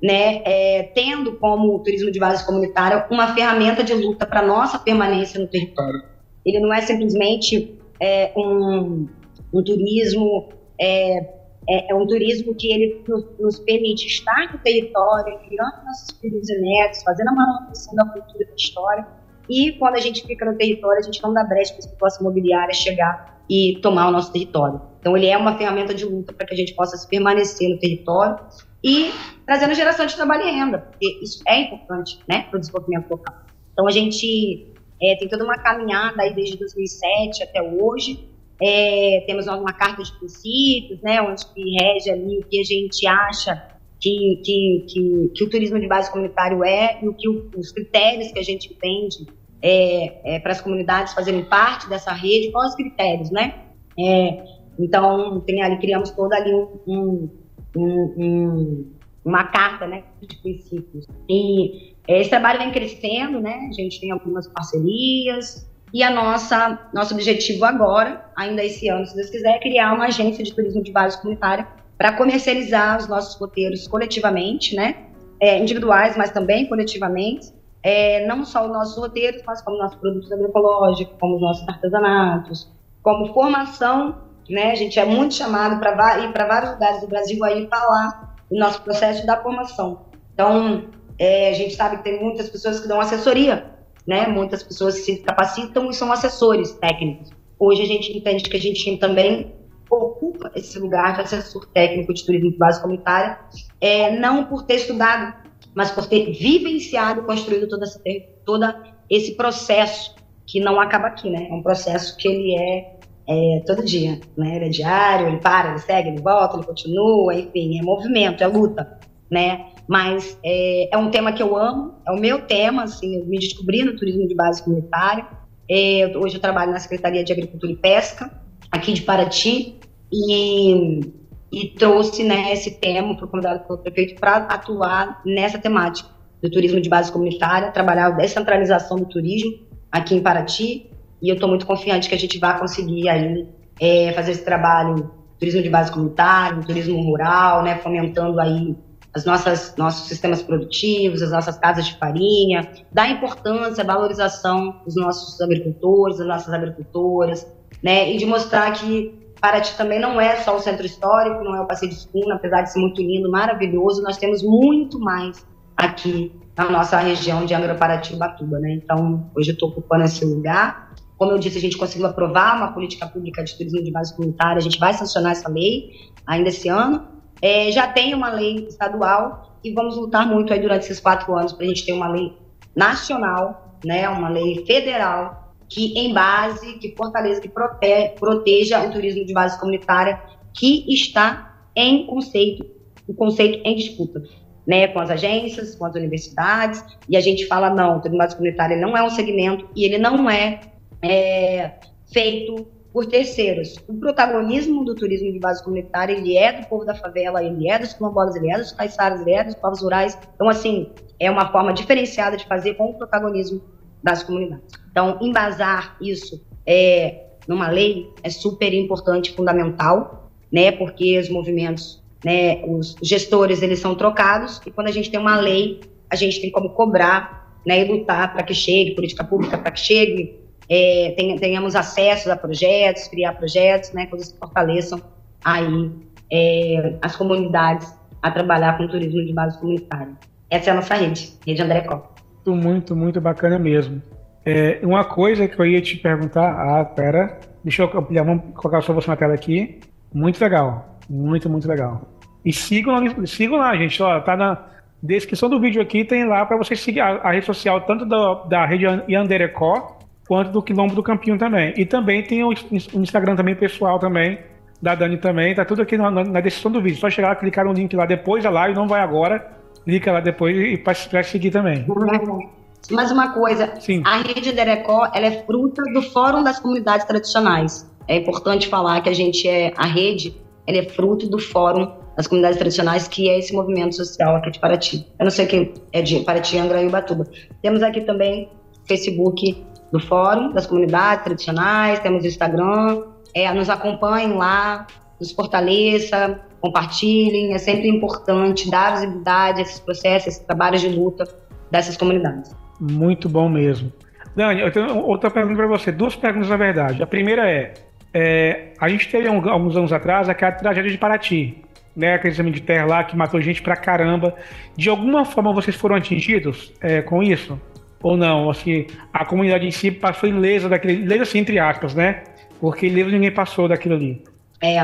né, é, tendo como o turismo de base comunitária uma ferramenta de luta para nossa permanência no território. Ele não é simplesmente é, um, um turismo é, é, é, um turismo que ele nos, nos, permite estar no território, criando nossos filhos e netos, fazendo a manutenção da cultura e da história. E quando a gente fica no território, a gente não dá brecha para a especulação imobiliária chegar e tomar o nosso território. Então, ele é uma ferramenta de luta para que a gente possa permanecer no território e trazendo geração de trabalho e renda, porque isso é importante né, para o desenvolvimento local. Então, a gente é, tem toda uma caminhada aí desde 2007 até hoje, é, temos uma carta de princípios, né, onde rege ali o que a gente acha que, que, que, que o turismo de base comunitário é e o que o, os critérios que a gente entende é, é, para as comunidades fazerem parte dessa rede, quais os critérios, né? É, então, tem ali, criamos toda ali um, um, um, uma carta né, de princípios. E esse trabalho vem crescendo, né? A gente tem algumas parcerias, e a nossa nosso objetivo agora, ainda esse ano, se Deus quiser, é criar uma agência de turismo de base comunitária para comercializar os nossos roteiros coletivamente, né? É, individuais, mas também coletivamente, é, não só os nossos roteiros, mas como nossos produtos agroecológicos, como os nossos artesanatos, como formação, né? A gente é muito chamado para ir para vários lugares do Brasil aí falar do nosso processo da formação. Então, é, a gente sabe que tem muitas pessoas que dão assessoria, né? Muitas pessoas que se capacitam e são assessores técnicos. Hoje a gente entende que a gente também ocupa esse lugar de assessor técnico de turismo de base comunitária, é, não por ter estudado, mas por ter vivenciado construído todo esse, todo esse processo que não acaba aqui, né? É um processo que ele é, é, todo dia, né? Ele é diário, ele para, ele segue, ele volta, ele continua, enfim, é movimento, é luta, né? Mas é, é um tema que eu amo, é o meu tema, assim, eu me descobri no turismo de base comunitária. É, hoje eu trabalho na Secretaria de Agricultura e Pesca, aqui de Paraty, e, e trouxe né, esse tema, foi convidado pelo prefeito para atuar nessa temática do turismo de base comunitária, trabalhar a descentralização do turismo aqui em Paraty, e eu estou muito confiante que a gente vai conseguir aí é, fazer esse trabalho turismo de base comunitária, turismo rural, né, fomentando aí as nossas nossos sistemas produtivos, as nossas casas de farinha, dar importância, valorização dos nossos agricultores, das nossas agricultoras, né, e de mostrar que Paraty também não é só o centro histórico, não é o passeio de escuna, apesar de ser muito lindo, maravilhoso, nós temos muito mais aqui na nossa região de Angra Paraty e Batuba, né? Então, hoje eu estou ocupando esse lugar. Como eu disse, a gente conseguiu aprovar uma política pública de turismo de base comunitária, a gente vai sancionar essa lei ainda esse ano. É, já tem uma lei estadual e vamos lutar muito aí durante esses quatro anos para a gente ter uma lei nacional, né? Uma lei federal que em base, que fortaleça, que prote, proteja o turismo de base comunitária que está em conceito, o conceito em disputa, né, com as agências, com as universidades, e a gente fala, não, o turismo de base comunitária não é um segmento e ele não é, é feito por terceiros. O protagonismo do turismo de base comunitária, ele é do povo da favela, ele é dos quilombolas, ele é dos caiçaras, ele é dos povos rurais. Então, assim, é uma forma diferenciada de fazer com o protagonismo das comunidades. Então, embasar isso é, numa lei é super importante, fundamental, né? Porque os movimentos, né, os gestores, eles são trocados e quando a gente tem uma lei, a gente tem como cobrar, né, e lutar para que chegue política pública, para que chegue é, tenhamos acesso a projetos, criar projetos, né, coisas que fortaleçam aí é, as comunidades a trabalhar com turismo de base comunitária. Essa é a nossa rede, Rede André Copa. Muito, muito, muito bacana mesmo. É, uma coisa que eu ia te perguntar, ah, pera, deixa eu ampliar, vamos colocar só você na tela aqui. Muito legal, muito, muito legal. E sigam sigam lá, gente, ó, tá na descrição do vídeo aqui, tem lá para você seguir a, a, rede social tanto da, da rede Yanderecó quanto do Quilombo do Campinho também. E também tem o, Instagram também pessoal também, da Dani também, tá tudo aqui na, na, descrição do vídeo. Só chegar, clicar no link lá depois da live, não vai agora, clica lá depois e para seguir também. Mais uma coisa, Sim. a rede Derecó ela é fruta do Fórum das Comunidades Tradicionais. É importante falar que a gente é a rede, ela é fruto do Fórum das Comunidades Tradicionais, que é esse movimento social aqui de Paraty. Eu não sei quem é de Paraty, Angra e Ubatuba. Temos aqui também Facebook do Fórum das Comunidades Tradicionais, temos o Instagram, é, nos acompanhem lá, nos fortaleça, compartilhem. É sempre importante dar visibilidade a esses processos, esses trabalhos de luta dessas comunidades. Muito bom mesmo. Dani, eu tenho outra pergunta para você. Duas perguntas, na verdade. A primeira é, é a gente teve alguns anos atrás aquela tragédia de Paraty, né? Aquele exame de terra lá que matou gente pra caramba. De alguma forma vocês foram atingidos é, com isso? Ou não? Assim, a comunidade em si passou ilesa daquele. Ilesa assim, entre aspas, né? Porque ilesa ninguém passou daquilo ali. É,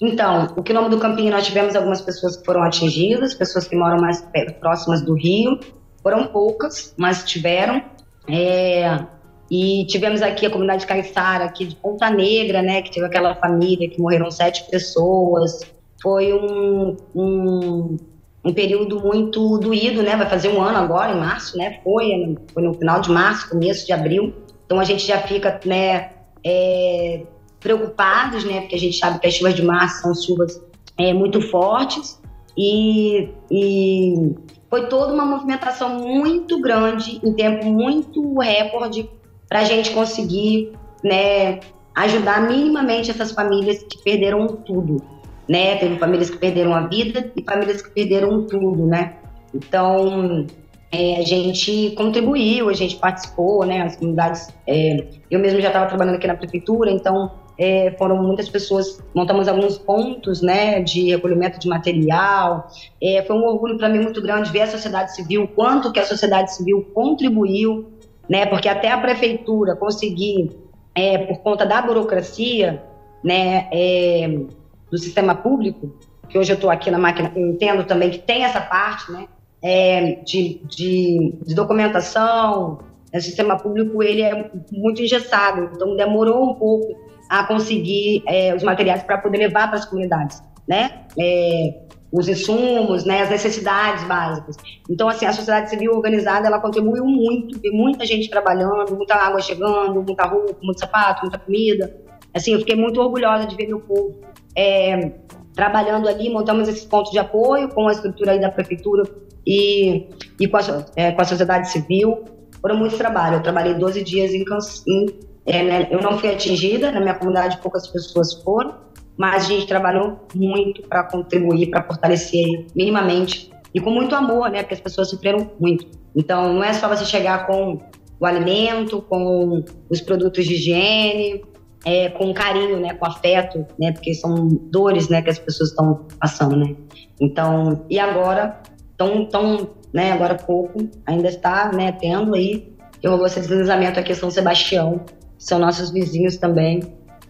então, o quilombo do Campinho nós tivemos algumas pessoas que foram atingidas, pessoas que moram mais próximas do rio, foram poucas, mas tiveram. É, e tivemos aqui a comunidade caiçara, aqui de Ponta Negra, né, que teve aquela família que morreram sete pessoas. Foi um, um, um período muito doído, né? Vai fazer um ano agora, em março, né? Foi, foi no final de março, começo de abril. Então a gente já fica, né, é, preocupados, né? Porque a gente sabe que as chuvas de março são chuvas é, muito fortes e, e foi toda uma movimentação muito grande, em tempo muito recorde, para a gente conseguir, né, ajudar minimamente essas famílias que perderam tudo, né? Teve famílias que perderam a vida e famílias que perderam tudo, né? Então, é, a gente contribuiu, a gente participou, né? As comunidades. É, eu mesmo já estava trabalhando aqui na prefeitura, então é, foram muitas pessoas. Montamos alguns pontos, né? De recolhimento de material. É, foi um orgulho para mim muito grande ver a sociedade civil, quanto que a sociedade civil contribuiu, né? Porque até a prefeitura conseguir, é, por conta da burocracia, né? Do sistema público, que hoje eu estou aqui na máquina, eu entendo também que tem essa parte, né? é, de, de, de, documentação, o sistema público ele é muito engessado, então demorou um pouco a conseguir é, os materiais para poder levar para as comunidades, né? É, os insumos, né, as necessidades básicas. Então, assim, a sociedade civil organizada, ela contribuiu muito, tem muita gente trabalhando, muita água chegando, muita roupa, muito sapato, muita comida. Assim, eu fiquei muito orgulhosa de ver meu povo é, trabalhando ali, montamos esses pontos de apoio com a estrutura aí da prefeitura e, e com, a, é, com a sociedade civil. Foram muitos trabalhos. Eu trabalhei 12 dias em, em é, né, eu não fui atingida, na minha comunidade poucas pessoas foram, mas a gente trabalhou muito para contribuir, para fortalecer minimamente e com muito amor, né? Porque as pessoas sofreram muito. Então, não é só você chegar com o alimento, com os produtos de higiene, é, com carinho, né? Com afeto, né? Porque são dores, né? Que as pessoas estão passando, né? Então, e agora tão, tão né, agora pouco, ainda está né, tendo aí, eu vou esse deslizamento aqui em São Sebastião, são nossos vizinhos também,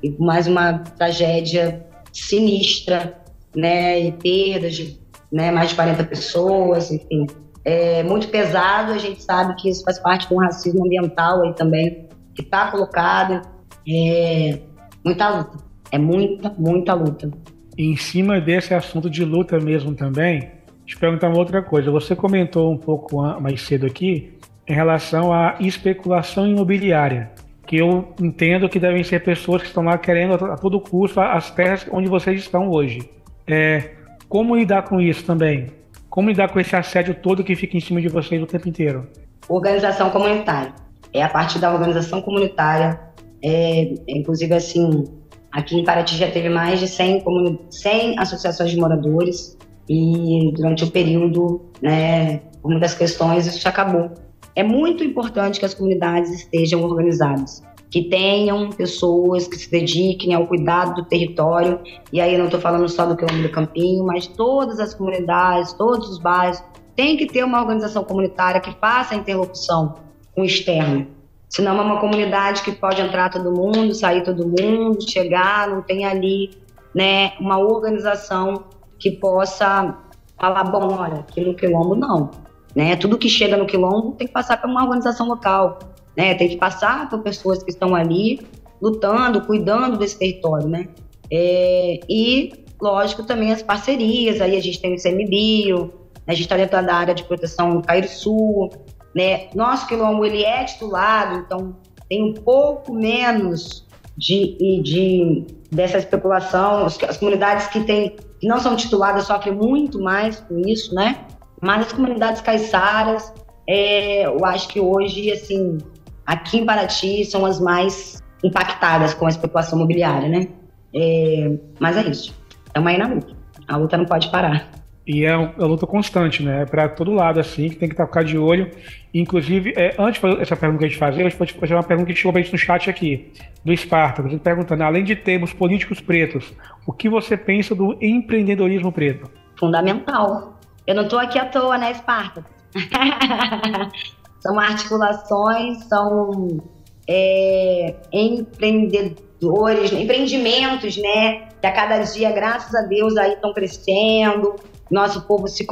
e mais uma tragédia sinistra, né, e perdas de né, mais de 40 pessoas, enfim. É muito pesado, a gente sabe que isso faz parte do racismo ambiental aí também, que está colocado, é muita luta, é muita, muita luta. em cima desse assunto de luta mesmo também, te perguntar uma outra coisa. Você comentou um pouco mais cedo aqui em relação à especulação imobiliária, que eu entendo que devem ser pessoas que estão lá querendo a todo custo as terras onde vocês estão hoje. É, como lidar com isso também? Como lidar com esse assédio todo que fica em cima de vocês o tempo inteiro? Organização comunitária. É a partir da organização comunitária, é, inclusive assim, aqui em Paraty já teve mais de 100, 100 associações de moradores, e durante o período, né, por muitas questões, isso acabou. É muito importante que as comunidades estejam organizadas, que tenham pessoas que se dediquem ao cuidado do território, e aí não estou falando só do quilombo do Campinho, mas todas as comunidades, todos os bairros, tem que ter uma organização comunitária que faça a interrupção com o externo. Senão é uma comunidade que pode entrar todo mundo, sair todo mundo, chegar, não tem ali né, uma organização que possa falar, bom, olha, aqui no Quilombo não. Né? Tudo que chega no Quilombo tem que passar por uma organização local, né? tem que passar por pessoas que estão ali lutando, cuidando desse território. Né? É, e, lógico, também as parcerias, aí a gente tem o ICMBio, né? a gente está dentro da área de proteção do Cairo Sul, né? Nosso quilombo ele é titulado, então tem um pouco menos de, de dessa especulação. As, as comunidades que têm que não são tituladas sofrem muito mais com isso, né? Mas as comunidades caiçaras, é, eu acho que hoje, assim, aqui em Paraty são as mais impactadas com a especulação imobiliária, né? É, mas é isso. Uma aí na luta. A luta não pode parar. E é uma luta constante, né? É para todo lado, assim, que tem que ficar de olho. Inclusive, é, antes de essa pergunta que a gente fazer, eu vou fazer uma pergunta que chegou pra gente no chat aqui, do Esparta, perguntando, além de termos políticos pretos, o que você pensa do empreendedorismo preto? Fundamental. Eu não estou aqui à toa, né, Esparta? (laughs) são articulações, são é, empreendedores, empreendimentos, né? Que a cada dia, graças a Deus, aí estão crescendo, nosso povo se,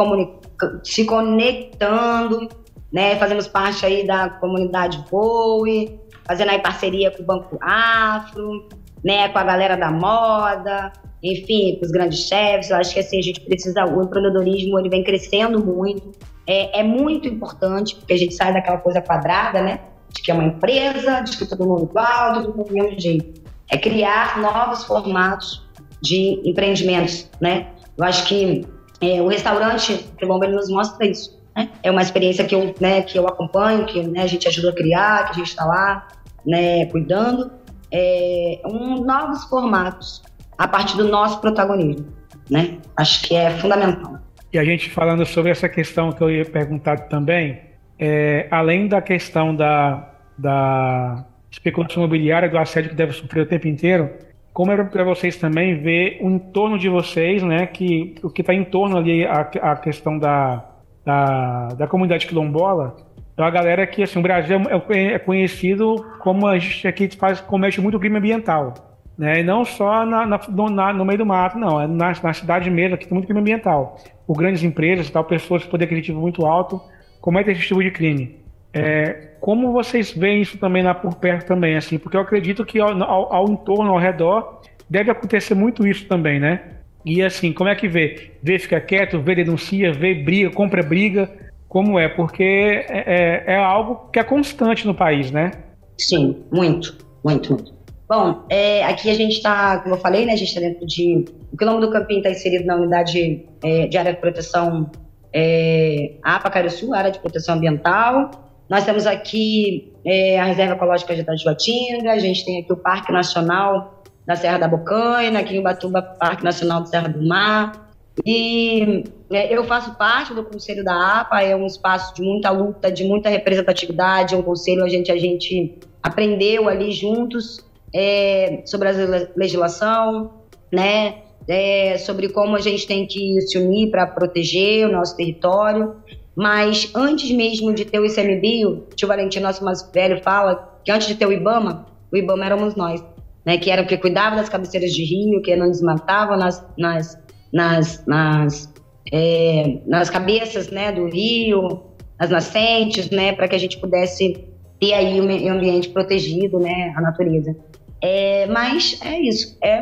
se conectando, né? Fazemos parte aí da comunidade Boe, fazendo aí parceria com o Banco Afro, né? Com a galera da moda, enfim, com os grandes chefes. Eu acho que assim, a gente precisa, o empreendedorismo ele vem crescendo muito. É, é muito importante, porque a gente sai daquela coisa quadrada, né? De que é uma empresa, de que todo mundo igual, todo mundo do mesmo jeito. É criar novos formatos de empreendimentos, né? Eu acho que é, o restaurante Quilombo ele nos mostra isso. Né? É uma experiência que eu, né, que eu acompanho, que né, a gente ajuda a criar, que a gente está lá né, cuidando. É, um, novos formatos a partir do nosso protagonismo. Né? Acho que é fundamental. E a gente falando sobre essa questão que eu ia perguntar também, é, além da questão da, da especulação imobiliária, do assédio que deve sofrer o tempo inteiro, como é para vocês também ver o entorno de vocês, né, que o que está em torno ali a, a questão da, da, da comunidade quilombola, é uma galera que assim, o Brasil é, é conhecido como a gente aqui faz, comete muito crime ambiental. Né? E não só na, na, no, na, no, meio do mato, não. É na, na cidade mesmo, aqui tem muito crime ambiental. Por grandes empresas tal, pessoas com poder aquisitivo muito alto cometem esse tipo de crime. É, como vocês veem isso também lá por perto também, assim? Porque eu acredito que ao, ao, ao, entorno, ao redor, deve acontecer muito isso também, né? E assim, como é que vê? Vê, fica quieto, vê, denuncia, vê, briga, compra briga. Como é? Porque é, é, é algo que é constante no país, né? Sim, muito, muito, muito. Bom, é, aqui a gente está, como eu falei, né, a gente está dentro de. O Quilombo do Campinho está inserido na unidade é, de área de proteção é, APA Sul, área de proteção ambiental. Nós temos aqui é, a Reserva Ecológica de Itajuatinga, a gente tem aqui o Parque Nacional da Serra da Bocaina, aqui em Ubatuba, Parque Nacional da Serra do Mar. E é, eu faço parte do Conselho da APA, é um espaço de muita luta, de muita representatividade, é um conselho a gente, a gente aprendeu ali juntos é, sobre a legislação, né? É, sobre como a gente tem que se unir para proteger o nosso território. Mas antes mesmo de ter o ICMBio, o tio Valentim, nosso mais velho, fala que antes de ter o IBAMA, o IBAMA éramos nós, né? Que era o que cuidava das cabeceiras de rio, que não desmatava nas, nas, nas, nas, é, nas cabeças né, do rio, nas nascentes, né? Para que a gente pudesse ter aí o meio ambiente protegido, né? A natureza. É, mas é isso, é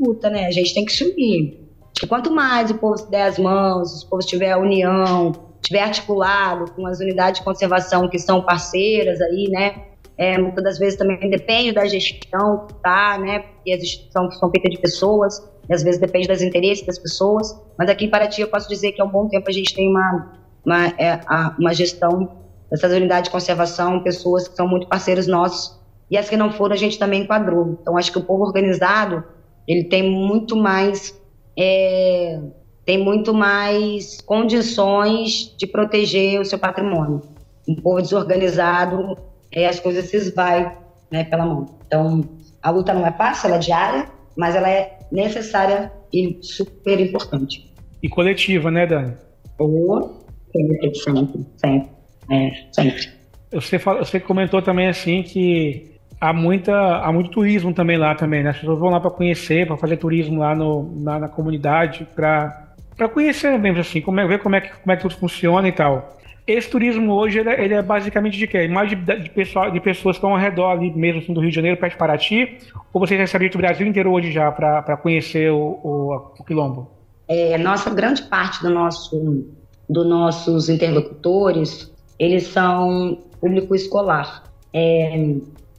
luta, né? A gente tem que se unir. Quanto mais o povo se der as mãos, o povo tiver a união, tiver articulado com as unidades de conservação que são parceiras aí, né? É, muitas das vezes também depende da gestão, tá, né? Porque as instituições são feitas de pessoas, e às vezes depende dos interesses das pessoas. Mas aqui em Paraty eu posso dizer que há um bom tempo a gente tem uma, uma, é, uma gestão dessas unidades de conservação, pessoas que são muito parceiros nossos e as que não foram a gente também enquadrou. Então acho que o povo organizado ele tem muito mais é, tem muito mais condições de proteger o seu patrimônio. Um povo desorganizado, é, as coisas se esvaem né, pela mão. Então a luta não é fácil, ela é diária, mas ela é necessária e super importante. E coletiva, né, Dani? Ou sempre, sempre, sempre. É, sempre. Você, você comentou também assim que há, muita, há muito turismo também lá também, né? As pessoas vão lá para conhecer, para fazer turismo lá no, na, na comunidade, para conhecer mesmo assim, como é, ver como é, que, como é que tudo funciona e tal. Esse turismo hoje ele é, ele é basicamente de quê? Mais de, de, de pessoas que estão ao redor ali mesmo assim, do Rio de Janeiro, perto de Paraty? Ou vocês recebem do Brasil inteiro hoje já para conhecer o, o, o Quilombo? É, nossa grande parte do nosso, dos nossos interlocutores, eles são público escolar. É,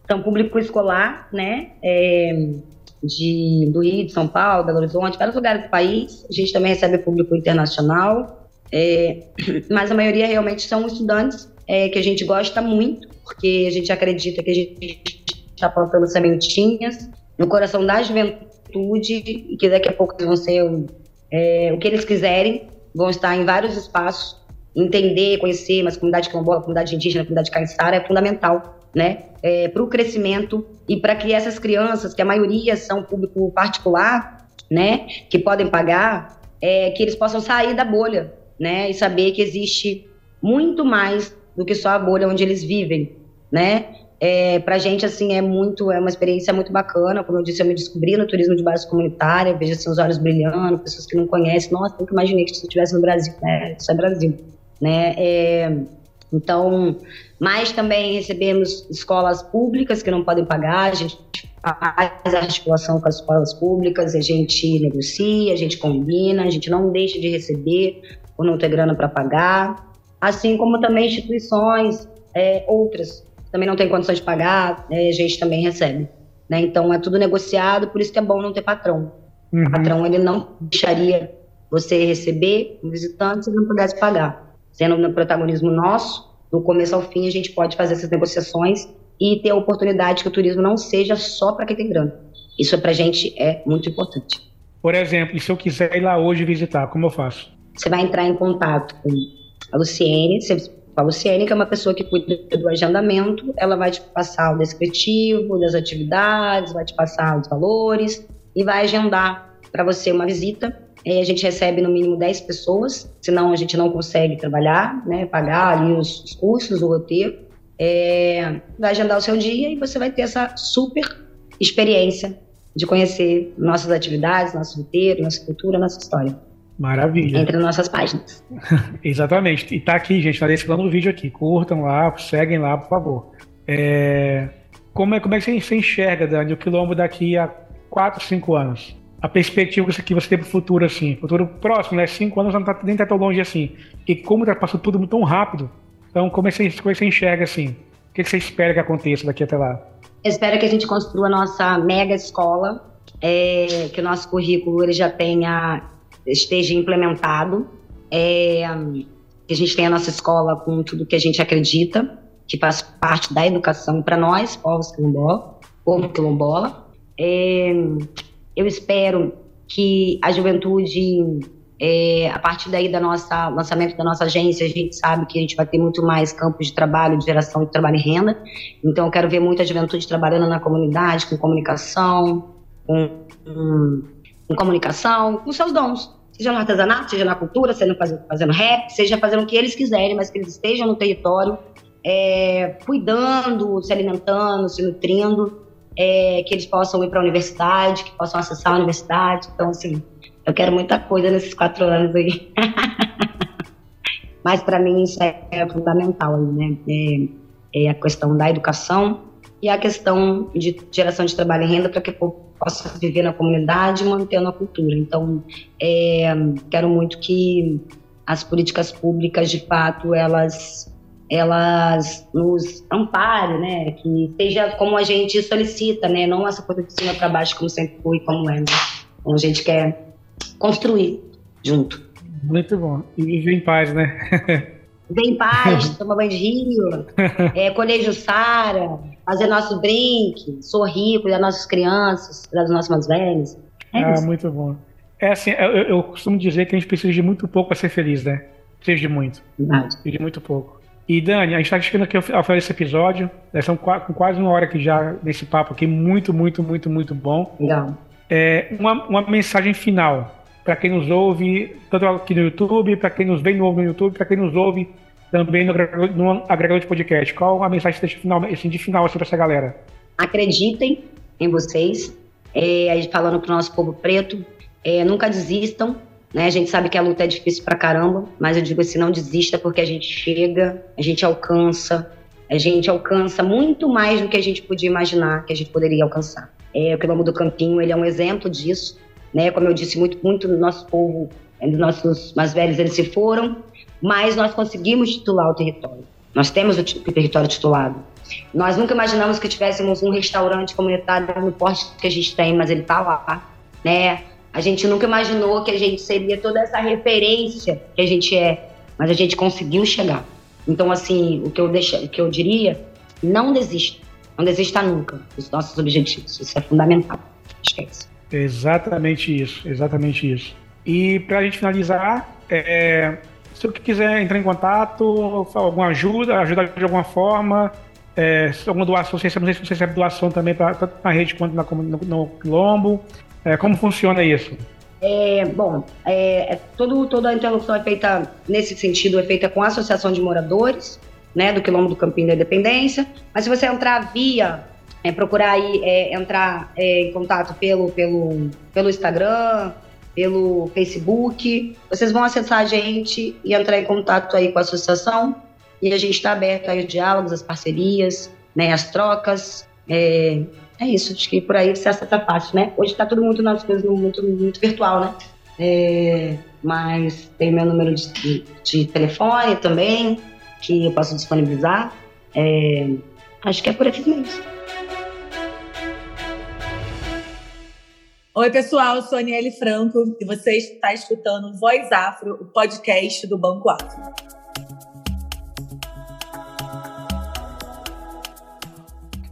então, público escolar, né? É, de, do Rio, de São Paulo, Belo Horizonte, vários lugares do país. A gente também recebe público internacional, é, (clears throat) mas a maioria realmente são estudantes é, que a gente gosta muito, porque a gente acredita que a gente está plantando sementinhas no coração da juventude e que daqui a pouco vão ser é, o que eles quiserem, vão estar em vários espaços. Entender, conhecer, mas comunidade quilombola, comunidade indígena, comunidade caiçara é fundamental né, é, para o crescimento e para que essas crianças, que a maioria são público particular, né, que podem pagar, é, que eles possam sair da bolha, né, e saber que existe muito mais do que só a bolha onde eles vivem, né. É, para a gente assim é muito é uma experiência muito bacana. Como eu disse eu me descobri no turismo de base comunitária vejo assim os olhos brilhando pessoas que não conhecem. Nossa nunca imaginei que isso estivesse no Brasil né isso é Brasil né. É, então, mas também recebemos escolas públicas que não podem pagar, a gente faz a articulação com as escolas públicas, a gente negocia, a gente combina, a gente não deixa de receber por não ter grana para pagar, assim como também instituições é, outras também não têm condições de pagar, é, a gente também recebe. Né? Então é tudo negociado, por isso que é bom não ter patrão. Uhum. O patrão ele não deixaria você receber um visitante se não pudesse pagar sendo no protagonismo nosso, do começo ao fim, a gente pode fazer essas negociações e ter a oportunidade que o turismo não seja só para quem tem grana. Isso para a gente é muito importante. Por exemplo, se eu quiser ir lá hoje visitar, como eu faço? Você vai entrar em contato com a Luciene, você A Luciene, que é uma pessoa que cuida do agendamento, ela vai te passar o descritivo das atividades, vai te passar os valores e vai agendar para você uma visita. A gente recebe no mínimo 10 pessoas, senão a gente não consegue trabalhar, né, pagar ali os, os custos, o roteiro. É, vai agendar o seu dia e você vai ter essa super experiência de conhecer nossas atividades, nosso roteiro, nossa cultura, nossa história. Maravilha. Entre nossas páginas. (laughs) Exatamente. E tá aqui, gente, tá descrição do vídeo aqui. Curtam lá, seguem lá, por favor. É... Como, é, como é que você enxerga, Dani, o quilombo daqui a 4, 5 anos? A perspectiva que você tem pro futuro, assim, futuro próximo, né? 5 anos não tá, nem tá tão longe assim. E como tá passando tudo tão rápido, então como é que você, como é que você enxerga, assim? O que, que você espera que aconteça daqui até lá? Eu espero que a gente construa a nossa mega escola, é, que o nosso currículo ele já tenha esteja implementado, é, que a gente tenha a nossa escola com tudo que a gente acredita, que faz parte da educação para nós, povos quilombola, povo quilombola. É, eu espero que a juventude, é, a partir daí da nossa lançamento da nossa agência, a gente sabe que a gente vai ter muito mais campos de trabalho, de geração de trabalho e renda. Então, eu quero ver muita juventude trabalhando na comunidade, com comunicação, com, com, com comunicação, com seus dons seja no artesanato, seja na cultura, seja fazendo, fazendo rap, seja fazendo o que eles quiserem, mas que eles estejam no território, é, cuidando, se alimentando, se nutrindo, é, que eles possam ir para a universidade, que possam acessar a universidade. Então, assim, eu quero muita coisa nesses quatro anos aí. (laughs) mas para mim isso é, fundamental, né? É, é, a questão da educação e a questão de geração de trabalho e renda para que povo possa viver na comunidade mantendo a cultura. Então, é, quero muito que as políticas públicas, de fato, elas elas nos amparem, né? Que seja como a gente solicita, né? Não essa coisa de cima para baixo como sempre foi, como é, né? Então, a gente quer construir junto. Muito bom. E viver em paz, né? (laughs) Viver em paz, tomar banho de rio, (laughs) é, colher Jussara, fazer nosso drink, sorrir, cuidar das nossas crianças, cuidar dos nossos mais velhos. É ah, isso. muito bom. É assim, eu, eu, costumo dizer que a gente precisa de muito pouco para ser feliz, né? Precisa de muito. Verdade. Precisa de muito pouco. E Dani, a gente está chegando aqui ao final desse episódio. Nós estamos com quase uma hora aqui já nesse papo aqui, muito, muito, muito, muito bom. Legal. É, uma, uma mensagem final para quem nos ouve, tanto aqui no YouTube, para quem nos vê no YouTube, para quem nos ouve também no, no agregador de podcast. Qual a mensagem de final, assim, de final assim, para essa galera? Acreditem em vocês, é, falando para o nosso povo preto, é, nunca desistam. Né? A gente sabe que a luta é difícil para caramba, mas eu digo assim, não desista porque a gente chega, a gente alcança, a gente alcança muito mais do que a gente podia imaginar que a gente poderia alcançar. É, o Quilombo do Campinho, ele é um exemplo disso, né? Como eu disse, muito, muito do nosso povo, dos nossos mais velhos, eles se foram, mas nós conseguimos titular o território. Nós temos o território titulado. Nós nunca imaginamos que tivéssemos um restaurante comunitário no porte que a gente tem, mas ele está lá, né? A gente nunca imaginou que a gente seria toda essa referência que a gente é, mas a gente conseguiu chegar. Então, assim, o que eu, deixa, o que eu diria, não desista. Não desista nunca dos nossos objetivos. Isso é fundamental. Esquece. Exatamente isso, exatamente isso. E para a gente finalizar, é, se você quiser entrar em contato, alguma ajuda, ajudar de alguma forma, é, alguma doação, não sei se você recebe doação também, pra, tanto na rede quanto na, no, no Quilombo. É, como funciona isso? É, bom, é, é, todo, toda a interlocução é feita, nesse sentido, é feita com a Associação de Moradores, né, do Quilombo do Campinho da Independência, mas se você entrar via, é, procurar aí, é, entrar é, em contato pelo, pelo, pelo Instagram, pelo Facebook. Vocês vão acessar a gente e entrar em contato aí com a associação. E a gente está aberto aí aos diálogos, às parcerias, né, às trocas. É, isso, acho que por aí você acessa fácil, né? Hoje está tudo muito nas coisas muito, muito virtual, né? É, mas tem meu número de, de, telefone também, que eu posso disponibilizar. É, acho que é por aqui mesmo. Oi, pessoal, eu sou Aniele Franco e você está escutando Voz Afro, o podcast do Banco Afro.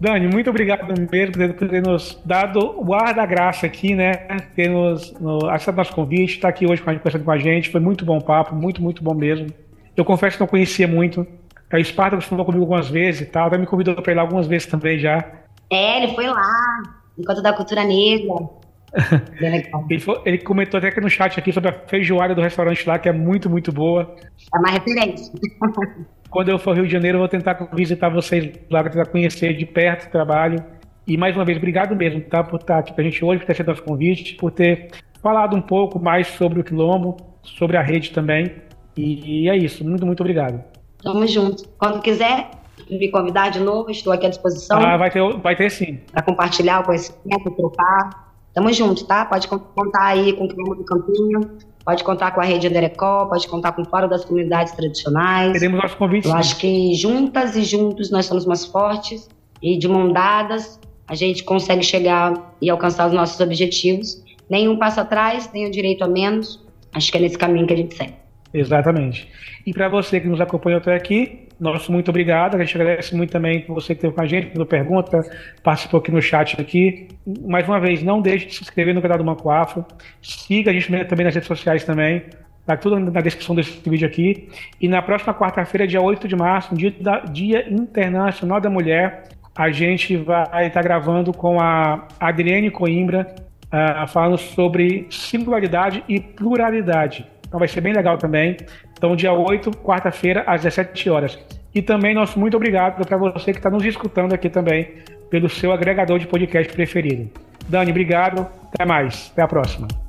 Dani, muito obrigado mesmo por ter nos dado o ar da graça aqui, né? Ter nos, no, aceitado nosso convite, estar aqui hoje conversando com a gente. Foi muito bom papo, muito, muito bom mesmo. Eu confesso que não conhecia muito A Esparta falou comigo algumas vezes e tal, até me convidou para ir lá algumas vezes também já. É, ele foi lá, enquanto da cultura negra. (laughs) ele, foi, ele, comentou até aqui no chat aqui sobre a feijoada do restaurante lá, que é muito, muito boa. É uma referência. (laughs) Quando eu for ao Rio de Janeiro, eu vou tentar visitar vocês lá, tentar conhecer de perto o trabalho. E mais uma vez, obrigado mesmo, tá? Por estar aqui com a gente hoje, por ter aceito nosso convite, por ter falado um pouco mais sobre o Quilombo, sobre a rede também. E, e é isso. Muito, muito obrigado. Tamo junto. Quando quiser me convidar de novo, estou aqui à disposição. Ah, vai ter, vai ter sim. Para compartilhar o conhecimento, trocar. Tamo junto, tá? Pode contar aí com o Quilombo do Campinho, pode contar com a Rede Anderecó, pode contar com o Fórum das Comunidades Tradicionais. Teremos nosso convite. Eu acho que juntas e juntos nós somos mais fortes e de mão dadas a gente consegue chegar e alcançar os nossos objetivos. Nenhum passo atrás, nenhum direito a menos. Acho que é nesse caminho que a gente segue. Exatamente. E para você que nos acompanhou até aqui, nosso muito obrigado. A gente agradece muito também você que esteve com a gente, pela pergunta, participou aqui no chat aqui. Mais uma vez, não deixe de se inscrever no canal do Banco Afro. Siga a gente também nas redes sociais também. Tá tudo na descrição desse vídeo aqui. E na próxima quarta-feira, dia 8 de março, dia, da, dia Internacional da Mulher, a gente vai estar gravando com a Adriane Coimbra, uh, falando sobre singularidade e pluralidade. Então vai ser bem legal também. Então, dia 8, quarta-feira, às 17 horas. E também nosso muito obrigado para você que está nos escutando aqui também pelo seu agregador de podcast preferido. Dani, obrigado. Até mais. Até a próxima.